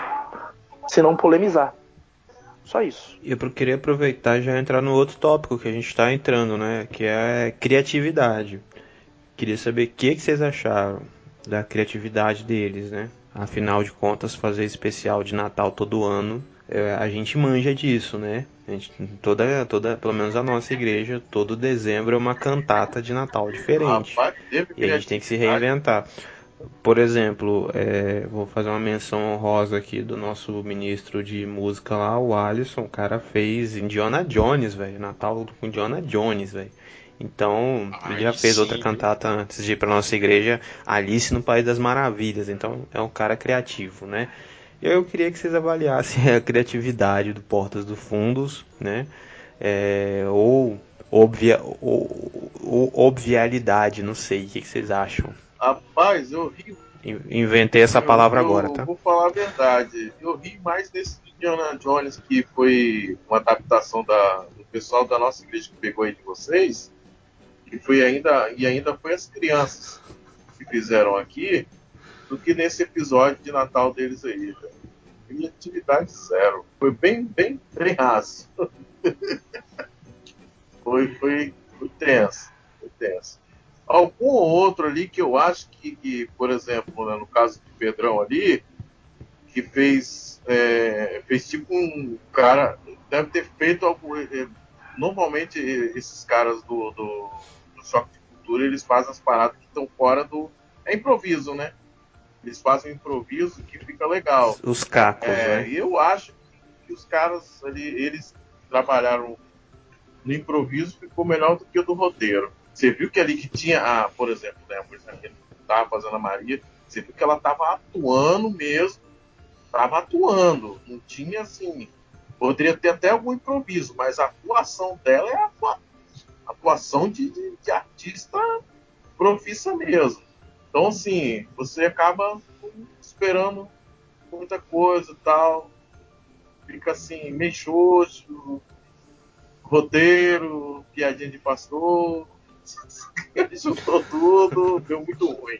senão polemizar. Só isso. E eu queria aproveitar e já entrar no outro tópico que a gente está entrando, né? Que é criatividade. Queria saber o que, que vocês acharam da criatividade deles, né? Afinal de contas, fazer especial de Natal todo ano é, a gente manja disso, né? A gente, toda, toda, pelo menos a nossa igreja, todo dezembro é uma cantata de Natal diferente. Rapaz, e a gente tem que se reinventar. Por exemplo, é, vou fazer uma menção honrosa aqui do nosso ministro de música lá, o Alisson. O cara fez Indiana Jones, velho. Natal com Indiana Jones, velho. Então, Ai, ele já fez sim. outra cantata antes de ir pra nossa igreja, Alice no País das Maravilhas. Então, é um cara criativo, né? Eu queria que vocês avaliassem a criatividade do Portas do Fundos, né? É, ou, obvia, ou, ou obvialidade, não sei. O que, que vocês acham? Rapaz, eu ri. Inventei essa palavra eu, agora, tá? Vou falar a verdade. Eu ri mais desse Indiana Jones, que foi uma adaptação da, do pessoal da nossa igreja que pegou aí de vocês. Que foi ainda. E ainda foi as crianças que fizeram aqui do que nesse episódio de Natal deles aí. Criatividade zero. Foi bem, bem, bem raso. foi, foi, foi tenso. Foi tenso. Algum outro ali que eu acho que, que por exemplo, né, no caso de Pedrão ali, que fez, é, fez tipo um cara, deve ter feito algum. É, normalmente esses caras do, do, do choque de cultura eles fazem as paradas que estão fora do. É improviso, né? Eles fazem um improviso que fica legal. Os cacos, é, né? Eu acho que os caras ali, eles trabalharam no improviso ficou melhor do que o do roteiro. Você viu que ali que tinha, por exemplo, né, a mulher que estava fazendo a Maria, você viu que ela estava atuando mesmo, estava atuando, não tinha assim, poderia ter até algum improviso, mas a atuação dela é a atuação de, de, de artista profissa mesmo. Então, assim, você acaba esperando muita coisa e tal. Fica assim, meio xoxo, roteiro, piadinha de pastor. Juntou tudo, deu muito ruim.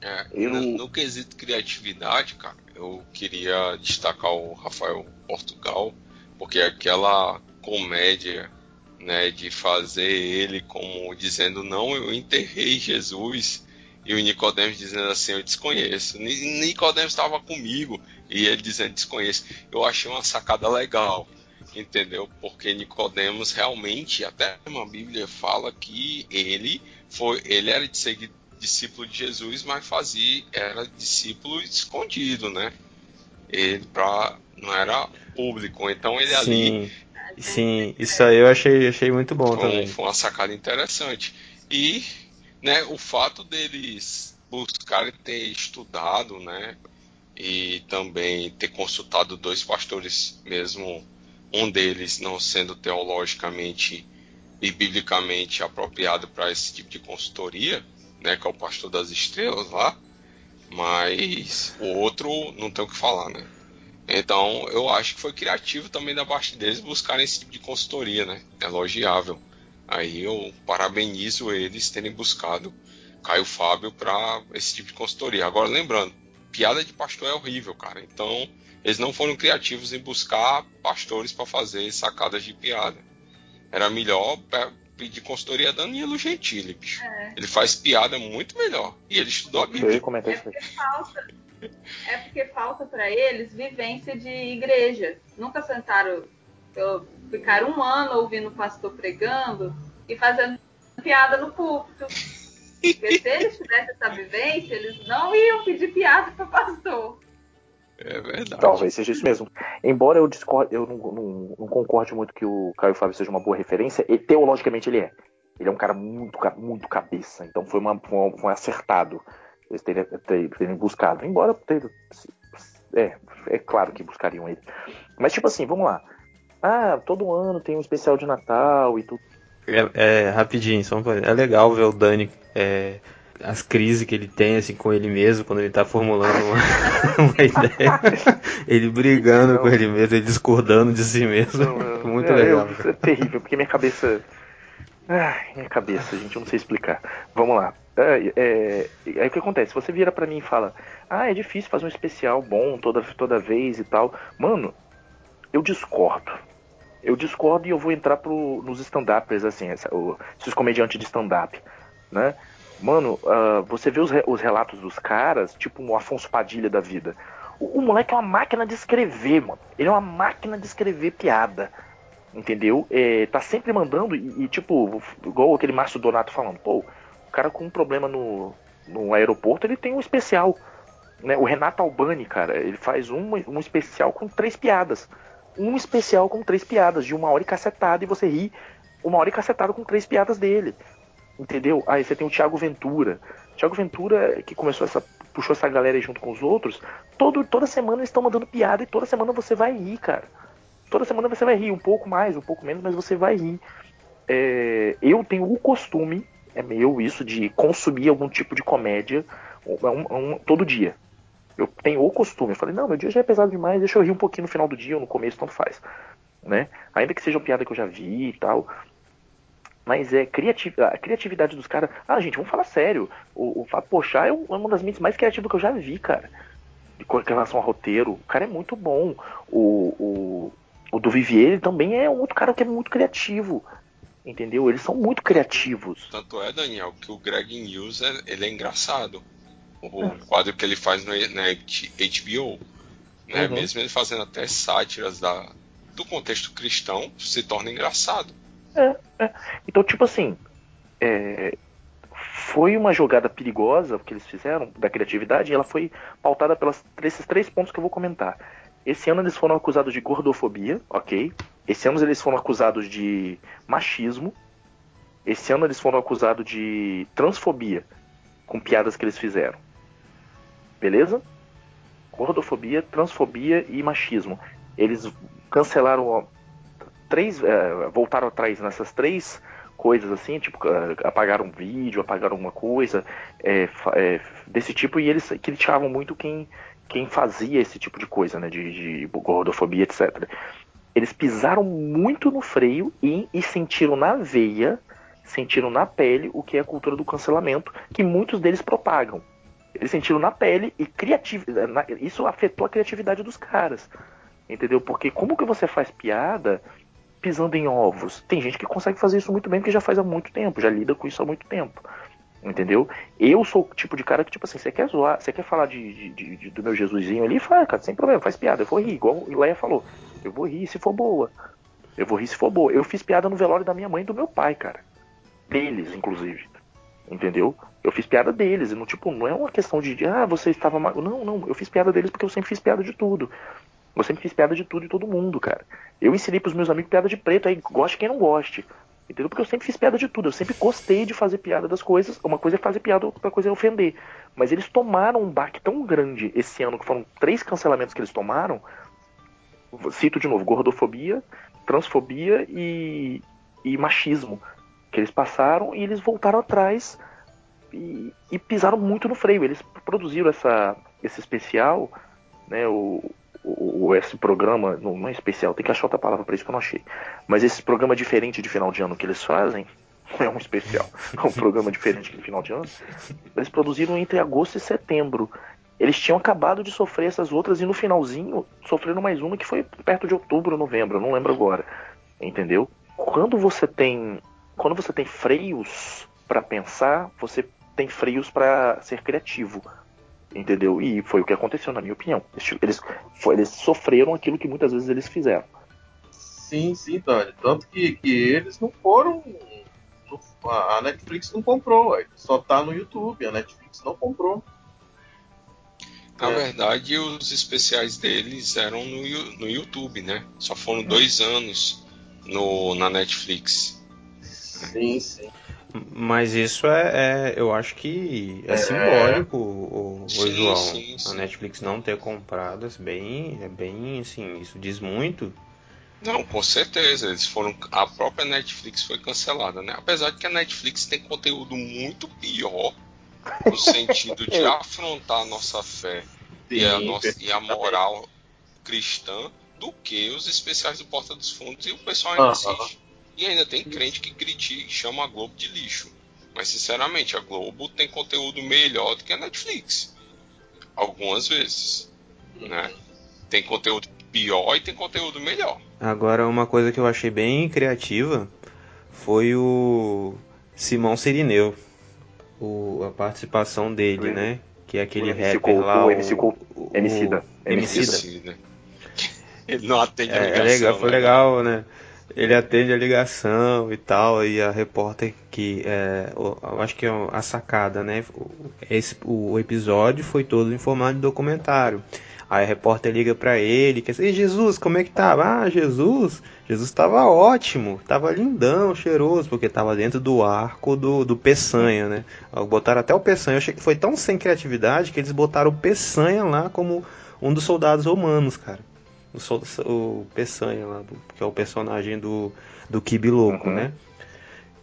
É, no, no, quesito criatividade, cara, eu queria destacar o Rafael Portugal, porque aquela comédia né, de fazer ele como dizendo não, eu enterrei Jesus e o Nicodemos dizendo assim, eu desconheço. Nicodemos estava comigo e ele dizendo desconheço. Eu achei uma sacada legal, entendeu? Porque Nicodemos realmente, até uma Bíblia fala que ele foi, ele era de discípulo de Jesus, mas fazia era discípulo escondido, né? Ele pra, não era público. Então ele Sim. ali Sim, isso aí eu achei, achei muito bom foi, também. Foi uma sacada interessante. E né, o fato deles buscarem ter estudado, né? E também ter consultado dois pastores, mesmo um deles não sendo teologicamente e biblicamente apropriado para esse tipo de consultoria, né? Que é o pastor das estrelas lá. Mas o outro não tem o que falar, né? Então eu acho que foi criativo também da parte deles buscarem esse tipo de consultoria, né? É elogiável. Aí eu parabenizo eles terem buscado Caio Fábio para esse tipo de consultoria. Agora lembrando, piada de pastor é horrível, cara. Então eles não foram criativos em buscar pastores para fazer sacadas de piada. Era melhor pedir consultoria a Danilo Gentili, bicho. É. Ele faz piada muito melhor. E ele estudou a Bíblia. Eu ia comentar isso. Falta, é porque falta para eles vivência de igreja. Nunca sentaram, ficaram um ano ouvindo o pastor pregando e fazendo piada no púlpito. Porque se eles tivessem essa vivência, eles não iam pedir piada para o pastor. É verdade. Talvez seja isso mesmo. Embora eu discorde, eu não, não, não, concorde muito que o Caio Fábio seja uma boa referência, e teologicamente ele é. Ele é um cara muito, muito cabeça. Então foi, uma, foi, foi acertado eles terem, terem buscado. Embora é, é claro que buscariam ele. Mas tipo assim, vamos lá. Ah, todo ano tem um especial de Natal e tudo. É, é rapidinho, só é legal ver o Dani é, as crises que ele tem assim com ele mesmo quando ele tá formulando uma, uma ideia. ele brigando não, com ele mesmo, ele discordando de si mesmo. Não, Muito é, legal. Eu, é terrível, porque minha cabeça. Ai, minha cabeça, gente, eu não sei explicar. Vamos lá. É, é, aí o que acontece? Você vira para mim e fala: Ah, é difícil fazer um especial bom toda, toda vez e tal. Mano, eu discordo. Eu discordo e eu vou entrar pro, nos stand-uppers, assim, essa, o, esses comediantes de stand-up, né? Mano, uh, você vê os, re, os relatos dos caras, tipo o Afonso Padilha da vida. O, o, moleque é uma máquina de escrever, mano. Ele é uma máquina de escrever piada. Entendeu? É, tá sempre mandando, e, e, tipo, igual aquele Márcio Donato falando, pô, o cara com um problema no, no aeroporto, ele tem um especial. Né? O Renato Albani, cara, ele faz um, um especial com três piadas. Um especial com três piadas, de uma hora e cacetada, e você ri uma hora e cacetada com três piadas dele. Entendeu? Aí você tem o Thiago Ventura. Thiago Ventura, que começou essa. puxou essa galera junto com os outros, todo, toda semana eles estão mandando piada e toda semana você vai rir, cara. Toda semana você vai rir, um pouco mais, um pouco menos, mas você vai rir. É, eu tenho o costume é meu isso de consumir algum tipo de comédia um, um, todo dia. Eu tenho o costume. Eu falei, não, meu dia já é pesado demais, deixa eu rir um pouquinho no final do dia ou no começo, tanto faz. Né? Ainda que seja uma piada que eu já vi e tal. Mas é criativ a criatividade dos caras. Ah, gente, vamos falar sério. O, o Fábio Pochá é, uma das mentes mais criativas que eu já vi, cara. Com relação ao roteiro. O cara é muito bom. O, o, o do Vivier também é um outro cara que é muito criativo. Entendeu? Eles são muito criativos. Tanto é, Daniel, que o Greg News é, ele é engraçado. O é. quadro que ele faz no, na HBO, né? Uhum. mesmo ele fazendo até sátiras da, do contexto cristão, se torna engraçado. É, é. Então, tipo assim, é, foi uma jogada perigosa que eles fizeram da criatividade e ela foi pautada pelos esses três pontos que eu vou comentar. Esse ano eles foram acusados de gordofobia, ok? Esse ano eles foram acusados de machismo. Esse ano eles foram acusados de transfobia, com piadas que eles fizeram. Beleza? Gordofobia, transfobia e machismo. Eles cancelaram três. É, voltaram atrás nessas três coisas assim, tipo, apagaram um vídeo, apagaram alguma coisa é, é, desse tipo, e eles criticavam muito quem, quem fazia esse tipo de coisa, né, de, de gordofobia, etc eles pisaram muito no freio e, e sentiram na veia, sentiram na pele o que é a cultura do cancelamento, que muitos deles propagam. Eles sentiram na pele e criativ... isso afetou a criatividade dos caras. Entendeu? Porque como que você faz piada pisando em ovos? Tem gente que consegue fazer isso muito bem porque já faz há muito tempo, já lida com isso há muito tempo. Entendeu? Eu sou o tipo de cara que, tipo assim, você quer zoar, você quer falar de, de, de, do meu Jesusinho ali, faz, cara, sem problema, faz piada, eu vou rir, igual o Leia falou. Eu vou rir se for boa. Eu vou rir se for boa. Eu fiz piada no velório da minha mãe e do meu pai, cara. Deles, inclusive. Entendeu? Eu fiz piada deles. Não, tipo, não é uma questão de, ah, você estava mal. Não, não. Eu fiz piada deles porque eu sempre fiz piada de tudo. Eu sempre fiz piada de tudo e todo mundo, cara. Eu ensinei pros meus amigos piada de preto. Aí goste quem não goste. Entendeu? Porque eu sempre fiz piada de tudo. Eu sempre gostei de fazer piada das coisas. Uma coisa é fazer piada, outra coisa é ofender. Mas eles tomaram um baque tão grande esse ano, que foram três cancelamentos que eles tomaram. Cito de novo: gordofobia, transfobia e, e machismo. Que eles passaram e eles voltaram atrás e, e pisaram muito no freio. Eles produziram essa, esse especial, né, o, o, esse programa, não, não é especial, tem que achar outra palavra para isso que eu não achei. Mas esse programa diferente de final de ano que eles fazem, é um especial, é um programa diferente de final de ano. Eles produziram entre agosto e setembro. Eles tinham acabado de sofrer essas outras e no finalzinho sofreram mais uma que foi perto de outubro, novembro, não lembro agora. Entendeu? Quando você tem, quando você tem freios para pensar, você tem freios para ser criativo. Entendeu? E foi o que aconteceu, na minha opinião. Eles, foi, eles sofreram aquilo que muitas vezes eles fizeram. Sim, sim, Dani. Tanto que, que eles não foram a Netflix não comprou, só tá no YouTube, a Netflix não comprou. Na é. verdade, os especiais deles eram no, no YouTube, né? Só foram dois anos no, na Netflix. Sim, sim. Mas isso é, é eu acho que é, é simbólico, o, o sim, João. Sim, sim. A Netflix não ter comprado, é bem, é bem, assim, isso diz muito não, com certeza. Eles foram. A própria Netflix foi cancelada, né? Apesar de que a Netflix tem conteúdo muito pior no sentido de afrontar a nossa fé e, a nossa, e a moral cristã do que os especiais do Porta dos Fundos e o pessoal ainda assiste. E ainda tem crente que critica, chama a Globo de lixo. Mas sinceramente, a Globo tem conteúdo melhor do que a Netflix. Algumas vezes. Né? Tem conteúdo pior e tem conteúdo melhor. Agora, uma coisa que eu achei bem criativa foi o Simão Sirineu. O, a participação dele, né? Que é aquele rapper lá. O MC Col, o, Emicida. Emicida. Ele não atende a ligação. É, legal, foi né? legal, né? Ele atende a ligação e tal, e a repórter que é, eu acho que é a sacada, né? Esse, o episódio foi todo em formato de documentário. Aí a repórter liga para ele, quer dizer, Jesus, como é que tá? Ah, Jesus, Jesus estava ótimo, estava lindão, cheiroso, porque estava dentro do arco do, do Peçanha, né? Botaram até o Peçanha, eu achei que foi tão sem criatividade que eles botaram o Peçanha lá como um dos soldados romanos, cara. O, o Peçanha lá, que é o personagem do, do Kibi Louco, uhum. né?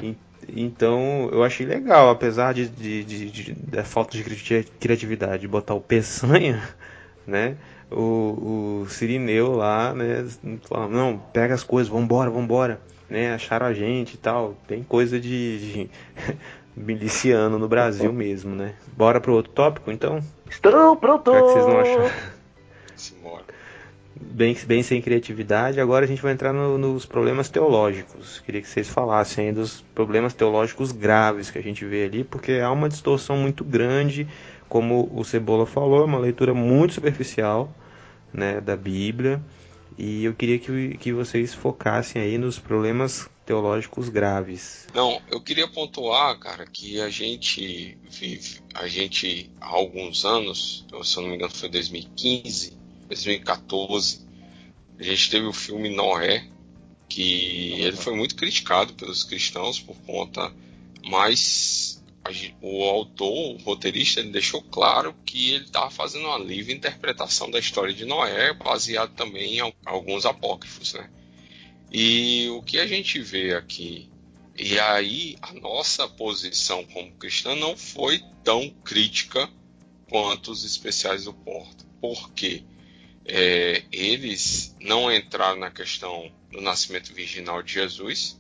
E, então eu achei legal, apesar de, de, de, de, da falta de criatividade, botar o Peçanha né? O, o Sirineu lá, né? Fala, não, pega as coisas, vambora, vambora, né? Acharam a gente e tal. Tem coisa de, de miliciano no Brasil mesmo, né? Bora pro outro tópico, então? Estou pronto! Já que vocês não acharam. Bem, bem sem criatividade, agora a gente vai entrar no, nos problemas teológicos. Queria que vocês falassem dos problemas teológicos graves que a gente vê ali, porque há uma distorção muito grande como o Cebola falou, é uma leitura muito superficial né, da Bíblia. E eu queria que, que vocês focassem aí nos problemas teológicos graves. Não, eu queria pontuar, cara, que a gente vive, a gente há alguns anos, se eu não me engano foi 2015, 2014, a gente teve o filme Noé, que ele foi muito criticado pelos cristãos por conta, mas o autor, o roteirista, ele deixou claro que ele estava fazendo uma livre interpretação da história de Noé, baseado também em alguns apócrifos, né? E o que a gente vê aqui, e aí a nossa posição como cristã não foi tão crítica quanto os especiais do Porto. Por quê? É, eles não entraram na questão do nascimento virginal de Jesus,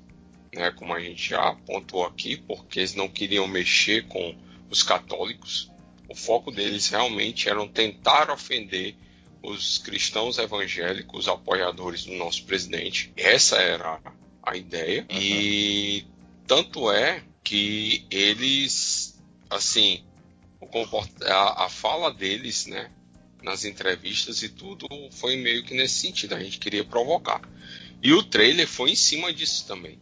né, como a gente já pontuou aqui, porque eles não queriam mexer com os católicos. O foco deles realmente era tentar ofender os cristãos evangélicos apoiadores do nosso presidente. Essa era a ideia. Uhum. E tanto é que eles, assim, a, a fala deles, né, nas entrevistas e tudo, foi meio que nesse sentido. A gente queria provocar. E o trailer foi em cima disso também.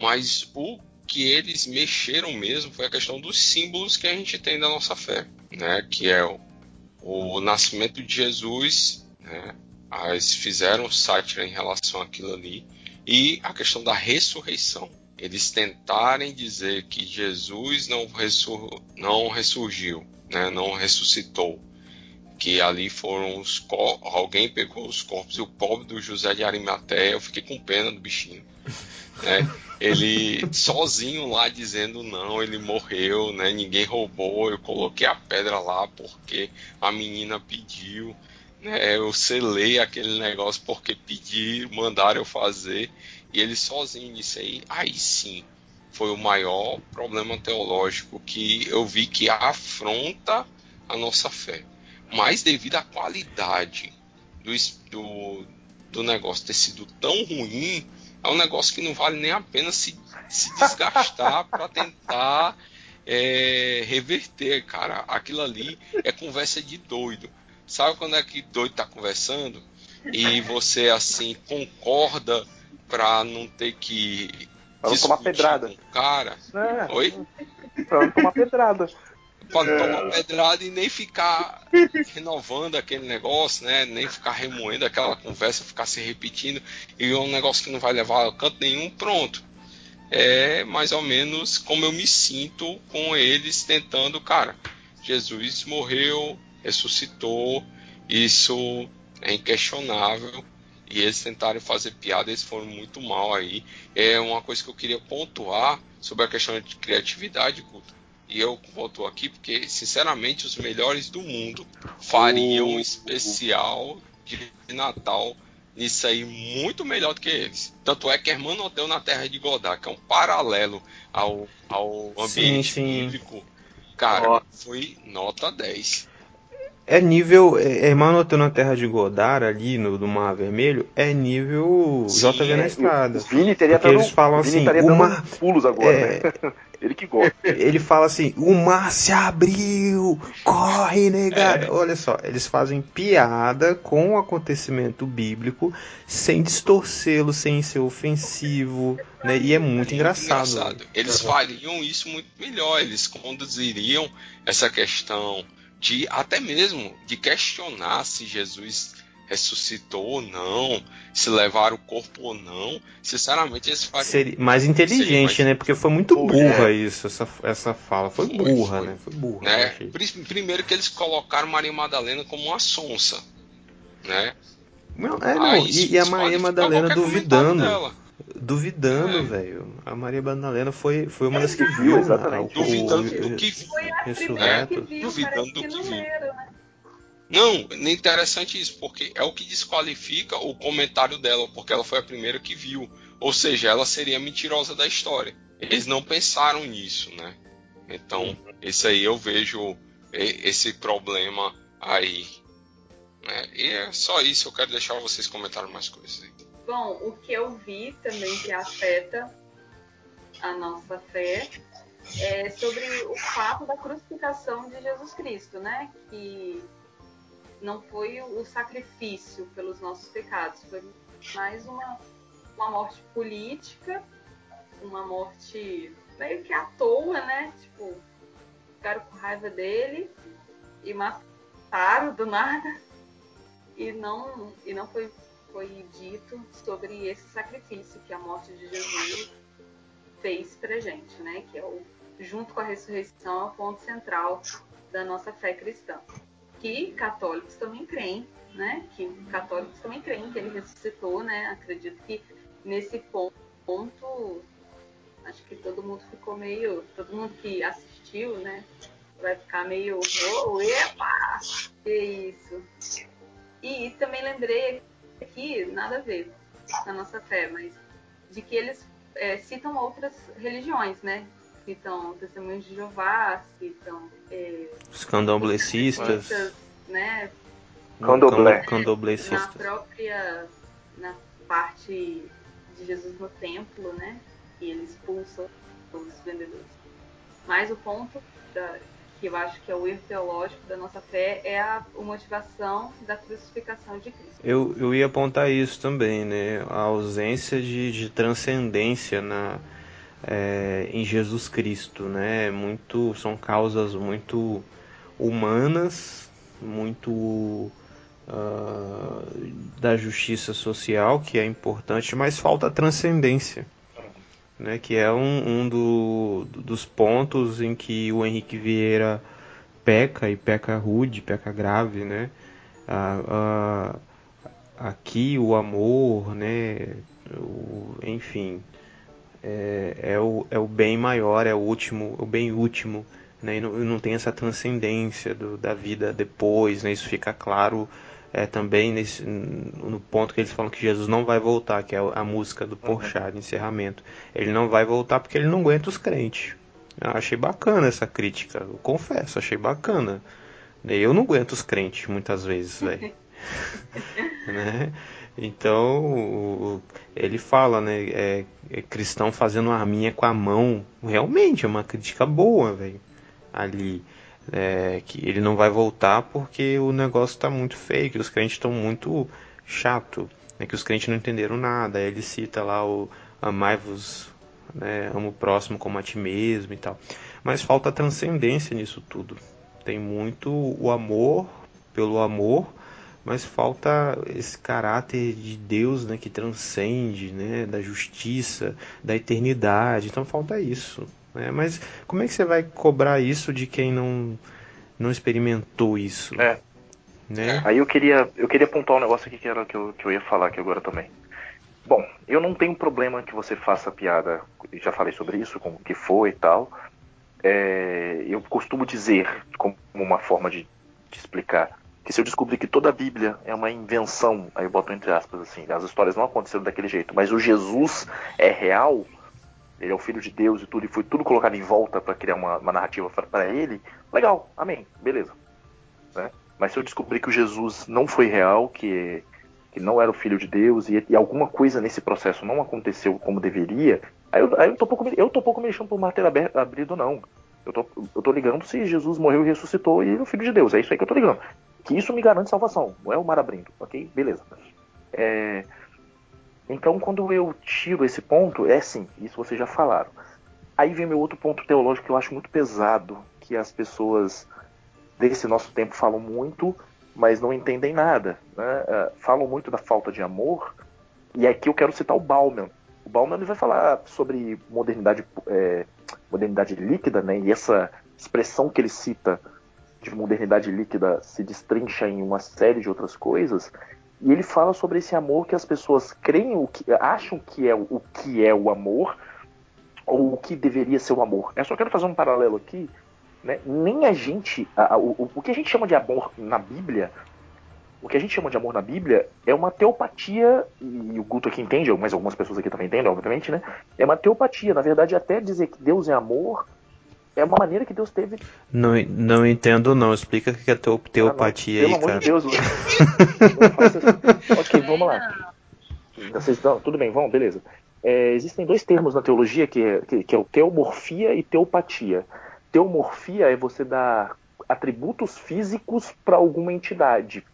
Mas o que eles mexeram mesmo foi a questão dos símbolos que a gente tem da nossa fé, né? Que é o, o nascimento de Jesus, né? Eles fizeram sátira em relação àquilo ali e a questão da ressurreição. Eles tentarem dizer que Jesus não, ressur não ressurgiu, né, não ressuscitou. Que ali foram os corpos, alguém pegou os corpos e o pobre do José de Arimateia, eu fiquei com pena do bichinho. Né? Ele sozinho lá dizendo não, ele morreu, né? ninguém roubou, eu coloquei a pedra lá porque a menina pediu. Né? Eu selei aquele negócio porque pediram, mandaram eu fazer. E ele sozinho disse aí, aí sim, foi o maior problema teológico que eu vi que afronta a nossa fé. Mas devido à qualidade do, do, do negócio ter sido tão ruim, é um negócio que não vale nem a pena se, se desgastar para tentar é, reverter, cara. Aquilo ali é conversa de doido. Sabe quando é que doido tá conversando e você assim concorda para não ter que Pra não tomar pedrada. Com o cara. É, Oi? Pra não tomar pedrada. Pra não tomar pedrada e nem ficar renovando aquele negócio, né? Nem ficar remoendo aquela conversa, ficar se repetindo. E é um negócio que não vai levar a canto nenhum, pronto. É mais ou menos como eu me sinto com eles tentando, cara. Jesus morreu, ressuscitou, isso é inquestionável e eles tentaram fazer piada, eles foram muito mal aí. É uma coisa que eu queria pontuar sobre a questão de criatividade, Guto. E eu pontuo aqui porque, sinceramente, os melhores do mundo fariam um especial de Natal nisso aí muito melhor do que eles. Tanto é que Hermano Hotel na Terra de Godard, que é um paralelo ao, ao ambiente Sim, sim. bíblico, cara, foi nota 10. É nível. É, Irmão Hotel na Terra de Godard, ali no do Mar Vermelho, é nível Sim, JV na é, estrada. O Vini teria dando, eles falam o Vini assim, estaria dando mar- pulos agora, é, né? Ele que gosta. Ele fala assim: o mar se abriu, corre, negada. É. Olha só, eles fazem piada com o acontecimento bíblico sem distorcê-lo, sem ser ofensivo, né? E é muito engraçado. Eles fariam isso muito melhor. Eles conduziriam essa questão de até mesmo de questionar se Jesus ressuscitou ou não, se levaram o corpo ou não. Sinceramente, eles fariam. Seria mais inteligente, Seria mais- né? Porque foi muito burra isso, essa, essa fala. Foi, Foi, burra, foi. né? Foi burra. né? Primeiro que eles colocaram Maria Madalena como uma sonsa, né? Não, é, não. Aí isso e, e a Maria Madalena duvidando. Duvidando, É. velho. A Maria Madalena foi, foi uma das que viu Exatamente. né, o- Duvidando o- do que viu. Foi a primeira Ressurreto. que viu, Duvidando do que viu. leram, né? Não, é interessante isso, porque é o que desqualifica o comentário dela, porque ela foi a primeira que viu. Ou seja, ela seria mentirosa da história. Eles não pensaram nisso, né? Então, esse aí eu vejo esse problema aí. né? E é só isso, eu quero deixar vocês comentarem mais coisas aí. Bom, o que eu vi também que afeta a nossa fé é sobre o fato da crucificação de Jesus Cristo, né? Que não foi o sacrifício pelos nossos pecados, foi mais uma, uma morte política, uma morte meio que à toa, né? Tipo, ficaram com raiva dele e mataram do nada. E não, e não foi foi dito sobre esse sacrifício que a morte de Jesus fez pra gente, né? Que é o, junto com a ressurreição, é o ponto central da nossa fé cristã. Que católicos também creem, né? Que católicos também creem que ele ressuscitou, né? Acredito que nesse ponto, acho que todo mundo ficou meio, todo mundo que assistiu, né? Vai ficar meio, oh, epa, que isso. E também lembrei aqui, nada a ver na nossa fé, mas de que eles é, citam outras religiões, né? Citam testemunhos de Jeová, citam é, Os candomblecistas. né? Candomblé. Na própria na parte de Jesus no templo, né? E ele expulsa os vendedores. Mas o ponto da- que eu acho que é o erro teológico da nossa fé é a, a motivação da crucificação de Cristo. Eu, eu ia apontar isso também, né? A ausência de, de transcendência na, é, em Jesus Cristo, né? Muito, são causas muito humanas, muito ah, da justiça social, que é importante, mas falta transcendência. Né, que é um, um do- dos pontos em que o Henrique Vieira peca e peca rude, peca grave, né? A, a, aqui o amor, né? O, enfim, é, é, o, é o bem maior, é o último, o bem último, né? E não, não tem essa transcendência do, da vida depois, né? Isso fica claro é, também nesse, no ponto que eles falam que Jesus não vai voltar, que é a música do Porchat de encerramento. Ele não vai voltar porque ele não aguenta os crentes. Eu achei bacana essa crítica, eu confesso, achei bacana. Eu não aguento os crentes muitas vezes, velho. né? Então, ele fala, né, é, é, cristão fazendo arminha com a mão, realmente é uma crítica boa, velho, ali é, que ele não vai voltar porque o negócio está muito feio, que os crentes estão muito chato, né, que os crentes não entenderam nada. Aí ele cita lá o amai-vos, né, amo o próximo como a ti mesmo e tal. Mas falta transcendência nisso tudo. Tem muito o amor pelo amor, mas falta esse caráter de Deus né, que transcende, né, da justiça, da eternidade. Então falta isso. Né? Mas como é que você vai cobrar isso de quem não, não experimentou isso? É. Né? Aí eu queria, eu queria apontar um negócio aqui que era que eu, que eu ia falar aqui agora também. Bom, eu não tenho problema que você faça piada, já falei sobre isso, com o que foi e tal. É, eu costumo dizer, como uma forma de, de, explicar, que se eu descobrir que toda a Bíblia é uma invenção, aí eu boto entre aspas assim, as histórias não aconteceram daquele jeito, mas o Jesus é real, ele é o filho de Deus e tudo, e foi tudo colocado em volta para criar uma, uma narrativa para ele, legal, amém, beleza. Né? Mas se eu descobrir que o Jesus não foi real, que, que não era o filho de Deus, e, e alguma coisa nesse processo não aconteceu como deveria, aí eu, aí eu tô pouco, eu tô pouco mexendo pro martelo aberto, abrido, não. Eu tô, eu tô ligando se Jesus morreu e ressuscitou e é o filho de Deus. É isso aí que eu tô ligando. Que isso me garante salvação, não é o mar abrindo, ok? Beleza. É, então, quando eu tiro esse ponto, é sim, isso vocês já falaram. Aí vem meu outro ponto teológico que eu acho muito pesado, que as pessoas desse nosso tempo falam muito, mas não entendem nada. Né? Uh, falam muito da falta de amor, e aqui eu quero citar o Bauman. O Bauman vai falar sobre modernidade, é, modernidade líquida, né? e essa expressão que ele cita de modernidade líquida se destrincha em uma série de outras coisas, e ele fala sobre esse amor que as pessoas creem, o que, acham que é o que é o amor, ou o que deveria ser o amor. Eu só quero fazer um paralelo aqui. Né? Nem a gente. A, a, o, o que a gente chama de amor na Bíblia o que a gente chama de amor na Bíblia é uma teopatia, e o Guto aqui entende, mas algumas pessoas aqui também entendem, obviamente, né? É uma teopatia. Na verdade, até dizer que Deus é amor é uma maneira que Deus teve. Não, não entendo, não. Explica o que é teu, teopatia ah, aí, Pelo cara. amor de Deus, Ok, vamos lá. Vocês, não, tudo bem, vamos, beleza. É, existem dois termos na teologia que é, que, que é o teomorfia e teopatia. Teomorfia é você dar atributos físicos para alguma entidade.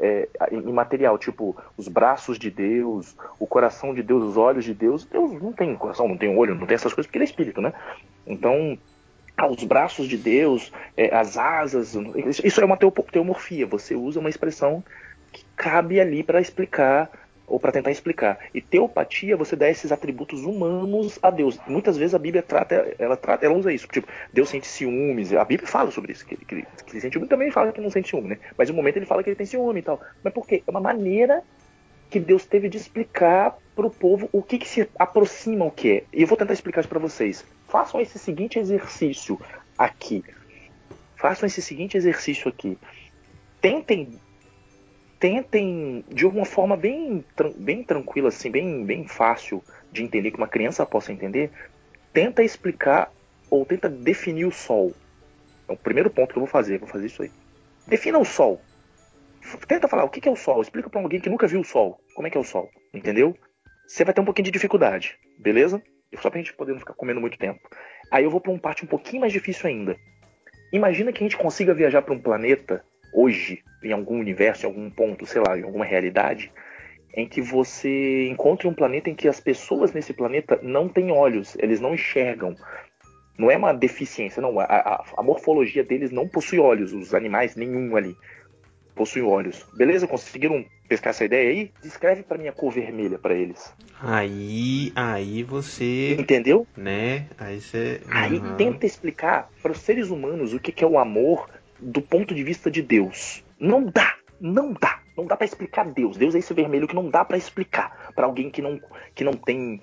É, imaterial, tipo os braços de Deus, o coração de Deus, os olhos de Deus. Deus não tem coração, não tem olho, não tem essas coisas porque ele é espírito, né? Então, os braços de Deus, é, as asas. Isso é uma teomorfia. Você usa uma expressão que cabe ali para explicar ou para tentar explicar. E teopatia, você dá esses atributos humanos a Deus. Muitas vezes a Bíblia trata, ela trata, ela usa isso. Tipo, Deus sente ciúmes. A Bíblia fala sobre isso. Que, que, que ele sente ciúme também fala que não sente ciúme, né? Mas no momento ele fala que ele tem ciúme e tal. Mas por quê? É uma maneira que Deus teve de explicar para o povo o que, que se aproxima o que é. E eu vou tentar explicar isso para vocês. Façam esse seguinte exercício aqui. Façam esse seguinte exercício aqui. Tentem tentem de uma forma bem, bem tranquila, assim, bem, bem fácil de entender, que uma criança possa entender, tenta explicar ou tenta definir o sol. É o primeiro ponto que eu vou fazer, vou fazer isso aí. Defina o sol. Tenta falar o que é o sol. Explica para alguém que nunca viu o sol. Como é que é o sol? Entendeu? Você vai ter um pouquinho de dificuldade, beleza? Só pra gente poder não ficar comendo muito tempo. Aí eu vou para um parte um pouquinho mais difícil ainda. Imagina que a gente consiga viajar para um planeta hoje, em algum universo, em algum ponto, sei lá, em alguma realidade, em que você encontre um planeta em que as pessoas nesse planeta não têm olhos, eles não enxergam. Não é uma deficiência, não. A, a, a morfologia deles não possui olhos, os animais, nenhum ali possuem olhos. Beleza? Conseguiram pescar essa ideia aí? Descreve para mim a cor vermelha para eles. Aí, aí você. Entendeu? Né? Aí você. Aí tenta explicar para os seres humanos o que, que é o amor do ponto de vista de Deus. Não dá, não dá. Não dá para explicar Deus. Deus é esse vermelho que não dá para explicar para alguém que não, que não tem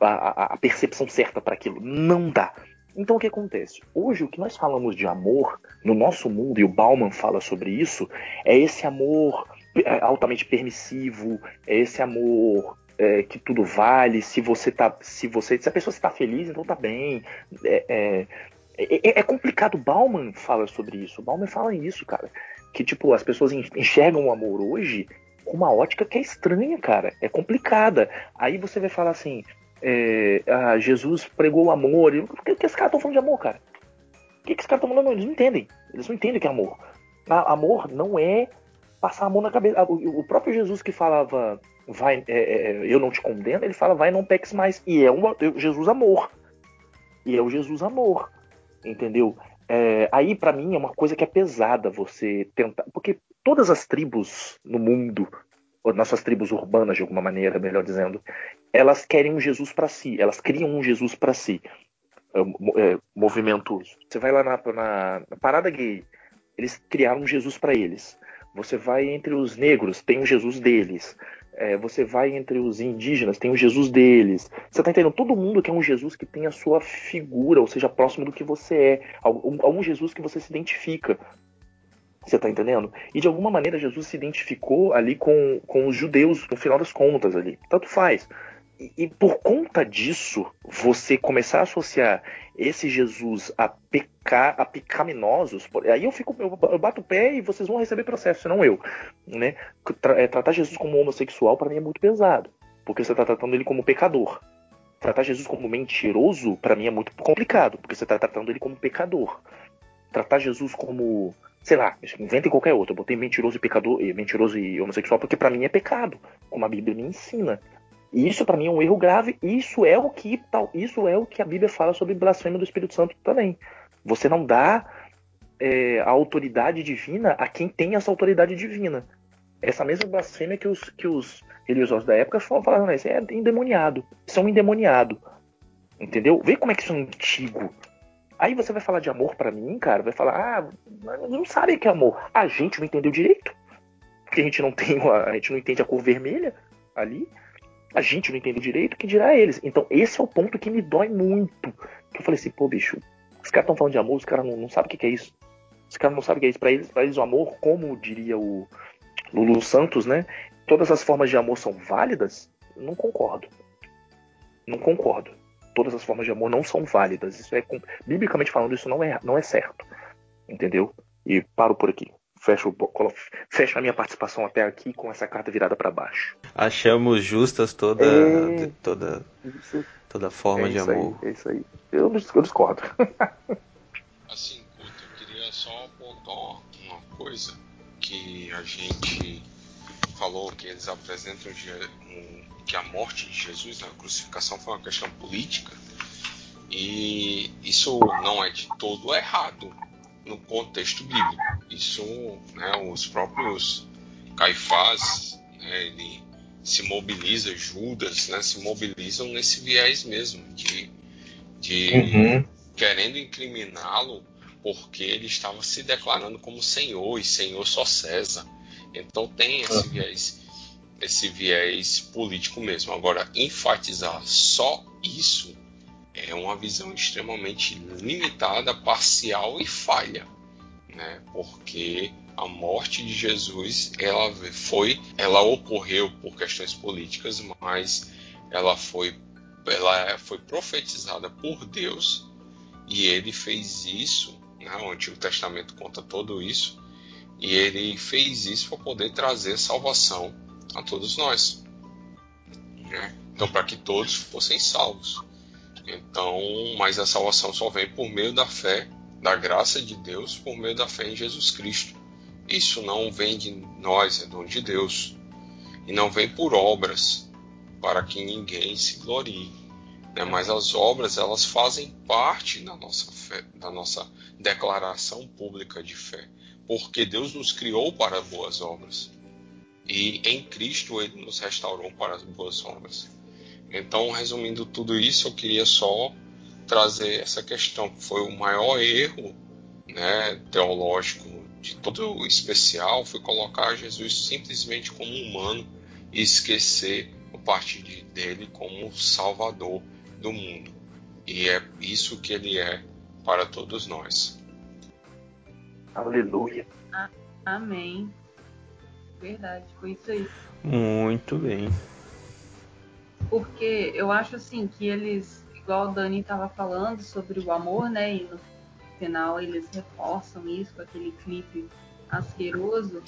a, a percepção certa para aquilo. Não dá. Então o que acontece? Hoje o que nós falamos de amor no nosso mundo, e o Bauman fala sobre isso, é esse amor altamente permissivo, é esse amor é, que tudo vale, se você tá. Se você. Se a pessoa está feliz, então tá bem. É, é, é, é complicado. Bauman fala sobre isso. Bauman fala isso, cara. Que tipo, as pessoas enxergam o amor hoje com uma ótica que é estranha, cara. É complicada. Aí você vai falar assim, é, ah, Jesus pregou o amor. O que, que esses caras estão falando de amor, cara? O que, que esses caras estão falando? Eles não entendem. Eles não entendem o que é amor. Amor não é passar a mão na cabeça. O próprio Jesus que falava, vai, é, é, é, eu não te condeno, ele fala, vai, não peques mais. E é um Jesus amor. E é o Jesus amor. Entendeu? É, aí, para mim, é uma coisa que é pesada você tentar. Porque todas as tribos no mundo nossas tribos urbanas, de alguma maneira, melhor dizendo, elas querem um Jesus para si, elas criam um Jesus para si. É, é, movimentos. Você vai lá na, na, na, parada gay, eles criaram um Jesus para eles. Você vai entre os negros, tem um Jesus deles. É, você vai entre os indígenas, tem um Jesus deles. Você tá entendendo? Todo mundo quer um Jesus que tenha a sua figura, ou seja, próximo do que você é. Algum Jesus que você se identifica. Você tá entendendo? E de alguma maneira Jesus se identificou ali com, com os judeus, no final das contas ali. Tanto faz. E, por conta disso, você começar a associar esse Jesus a pecar, a pecaminosos, aí eu fico, eu, bato o pé e vocês vão receber processo, não eu. Né? É, tratar Jesus como homossexual para mim é muito pesado, porque você está tratando ele como pecador. Tratar Jesus como mentiroso, para mim é muito complicado, porque você está tratando ele como pecador. Tratar Jesus como sei lá, inventa qualquer outro. Eu botei mentiroso e pecador, mentiroso e homossexual porque para mim é pecado, como a Bíblia me ensina. E isso para mim é um erro grave. Isso é o que tal, isso é o que a Bíblia fala sobre blasfêmia do Espírito Santo também. Você não dá é, a autoridade divina a quem tem essa autoridade divina. Essa mesma blasfêmia que os, que os religiosos da época falando, né, isso é endemoniado. Isso é um endemoniado. Entendeu? Vê como é que isso é antigo. Aí você vai falar de amor para mim, cara, vai falar, ah, não sabe o que é amor. A gente não entendeu direito. Porque a gente não tem, a gente não entende a cor vermelha ali. A gente não entende direito, que dirá eles. Então, esse é o ponto que me dói muito. Que eu falei assim, pô, bicho, os caras estão falando de amor, os caras não, não sabem o que, é isso. Os caras não sabem o que é isso. Pra eles, pra eles, o amor, como diria o Lulu Santos, né? Todas as formas de amor são válidas? Não concordo. Não concordo todas as formas de amor não são válidas. Isso é, biblicamente falando, isso não é, não é certo. Entendeu? E paro por aqui. Fecho, fecho a minha participação até aqui com essa carta virada para baixo. Achamos justas toda, é... toda, toda forma é de amor. Aí, é isso aí. Eu, eu discordo. assim, eu queria só apontar uma coisa que a gente falou que eles apresentam um que a morte de Jesus, né, a crucificação foi uma questão política, e isso não é de todo errado no contexto bíblico. Isso, né, os próprios Caifás, né, ele se mobiliza, Judas, né, se mobilizam nesse viés mesmo de, de uhum. querendo incriminá-lo porque ele estava se declarando como Senhor e Senhor só César. Então tem esse uhum. viés esse viés político mesmo. Agora, enfatizar só isso é uma visão extremamente limitada, parcial e falha, né? Porque a morte de Jesus, ela foi, ela ocorreu por questões políticas, mas ela foi, ela foi profetizada por Deus e ele fez isso, né? O Antigo Testamento conta tudo isso e ele fez isso para poder trazer salvação a todos nós. Né? Então, para que todos fossem salvos. Então, mas a salvação só vem por meio da fé, da graça de Deus, por meio da fé em Jesus Cristo. Isso não vem de nós, é dom de Deus. E não vem por obras, para que ninguém se glorie. Né? Mas as obras, elas fazem parte da nossa fé, da nossa declaração pública de fé. Porque Deus nos criou para boas obras e em Cristo ele nos restaurou para as boas obras. Então, resumindo tudo isso, eu queria só trazer essa questão, que foi o maior erro né, teológico de todo o especial foi colocar Jesus simplesmente como humano e esquecer o partir dele como salvador do mundo. E é isso que ele é para todos nós. Aleluia. Amém. Verdade, foi isso aí. Muito bem. Porque eu acho assim que eles, igual o Dani estava falando sobre o amor, né? E no final eles reforçam isso com aquele clipe asqueroso.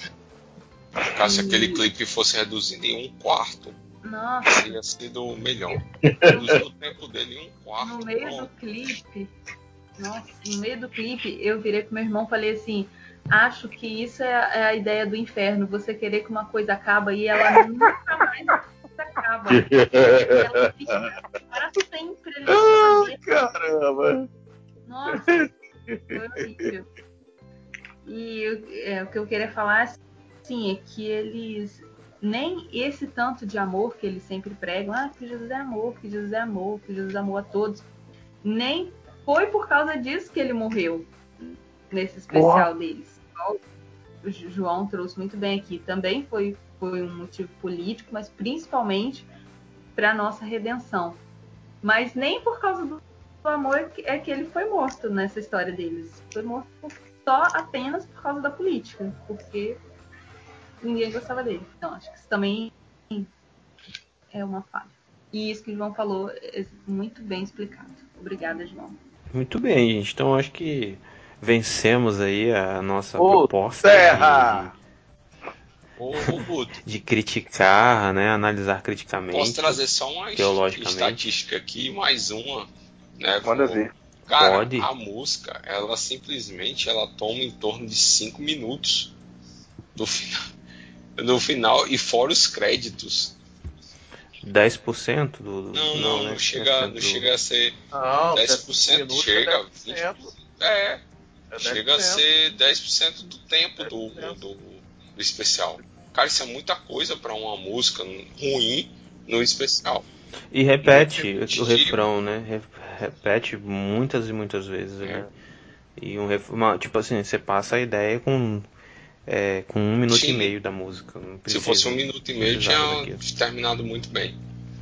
Caso E- aquele clipe fosse reduzido em um quarto, Nossa, teria sido melhor. Reduziu o tempo dele em um quarto. no meio do pronto. clipe, nossa, no meio do clipe, eu virei pro meu irmão e falei assim: acho que isso é a, é a ideia do inferno, você querer que uma coisa acaba e ela nunca mais acaba. Ela fica para sempre. Caramba! Nossa, foi horrível. E é, o que eu queria falar sim, é que eles nem esse tanto de amor que eles sempre pregam, ah, que Jesus é amor, que Jesus é amor, que Jesus amou a todos, nem foi por causa disso que ele morreu nesse especial deles. João trouxe muito bem aqui. Também foi, foi um motivo político, mas principalmente para nossa redenção. Mas nem por causa do amor é que- ele foi morto nessa história deles. Foi morto só apenas por causa da política, porque ninguém gostava dele. Então acho que isso também é uma falha. E isso que o João falou é muito bem explicado. Obrigada, João. Muito bem, gente. Então acho que vencemos aí a nossa Ô, proposta terra! De, de criticar, né? Analisar criticamente. posso trazer só uma estatística aqui, mais uma. Né, Manda ver. Cara, Pode. a música, ela simplesmente ela toma em torno de 5 minutos do final, no final e fora os créditos. 10% do. do- Não, não, não, né? chega, 10% não do- chega a ser. Não, 10% minutos chega, é 10%. É, É chega a 10%. ser 10% do tempo do, 10%. do, do especial. Cara, isso é muita coisa pra uma música ruim no especial. E repete Muito o repetitivo. refrão, né? Re- Repete muitas e muitas vezes. É. E um ref... uma- tipo assim, você passa a ideia com, é, com um minuto Sim. e meio da música. Se fosse um minuto e meio, tinha daquilo. terminado muito bem.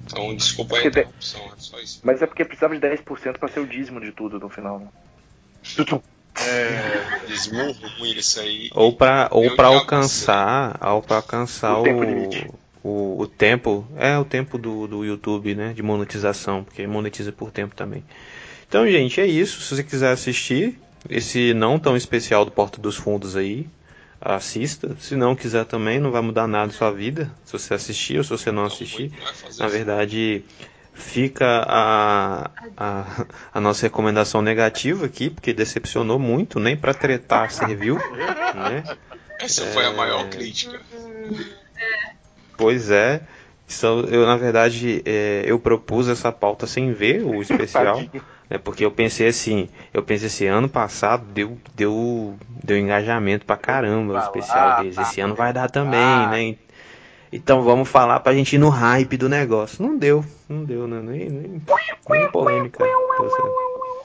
Então, desculpa a Porque de- interrupção, é só isso. Mas é porque precisava de 10% pra ser o dízimo de tudo no final. né? É, Desmurro ruim isso aí. Ou pra, ou já alcançar, ou pra alcançar O o, tempo limite. o, o tempo, é o tempo do, do YouTube, né, de monetização, porque monetiza por tempo também. Então, gente, é isso. Se você quiser assistir esse não tão especial do Porta dos Fundos aí, assista. Se não quiser também, não vai mudar nada na sua vida, se você assistir ou se você não assistir. Na verdade, fica a, a, a nossa recomendação negativa aqui, porque decepcionou muito, nem pra tretar serviu, né? Essa foi a É. maior crítica. Pois é. Eu, na verdade, é, eu propus essa pauta sem ver o especial, né, porque eu pensei assim, eu pensei assim, ano passado deu, deu, deu engajamento pra caramba o especial deles. tá. Esse ano vai dar também, Ah. né? Então vamos falar pra gente ir no hype do negócio. Não deu, não deu, né? Nem, nem, nem polêmica. certo.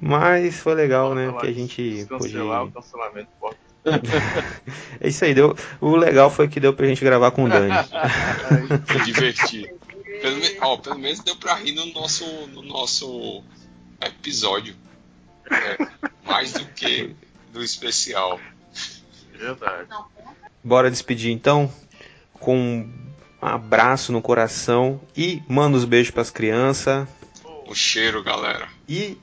Mas foi legal, né? Que a gente pôde. Cancelar o cancelamento. É isso aí, deu. O legal foi que deu pra gente gravar com o Dani. Se divertir. Pelo, me- ó, pelo menos deu pra rir no nosso, no nosso episódio. É, mais do que do especial. Verdade. Bora despedir então com um abraço no coração e manda os beijos pras crianças O cheiro, galera. e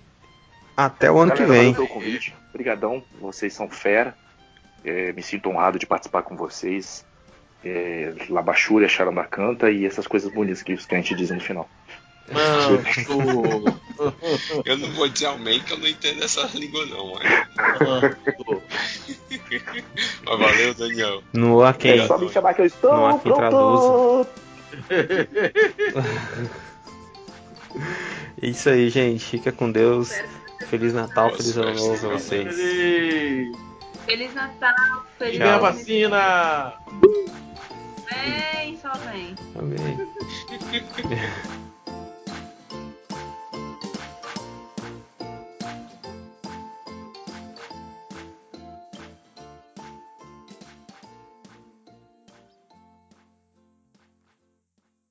até o ano que Galera, vem. valeu pelo convite. Obrigadão, vocês são fera. É, me sinto honrado de participar com vocês. É, Labachúria, Charamba canta e essas coisas bonitas que os crentes dizem no final. Manso. Eu não vou dizer amém que eu não entendo essa língua não, mas, Manso. mas valeu, Daniel. No a quem? É só me chamar que eu estou pronto. É isso aí, gente. Fica com Deus. Feliz Natal, Boas feliz ano novo pra galera. vocês. Feliz. Feliz Natal, feliz E vem a Tchau. vacina. Vem, só vem. Amém.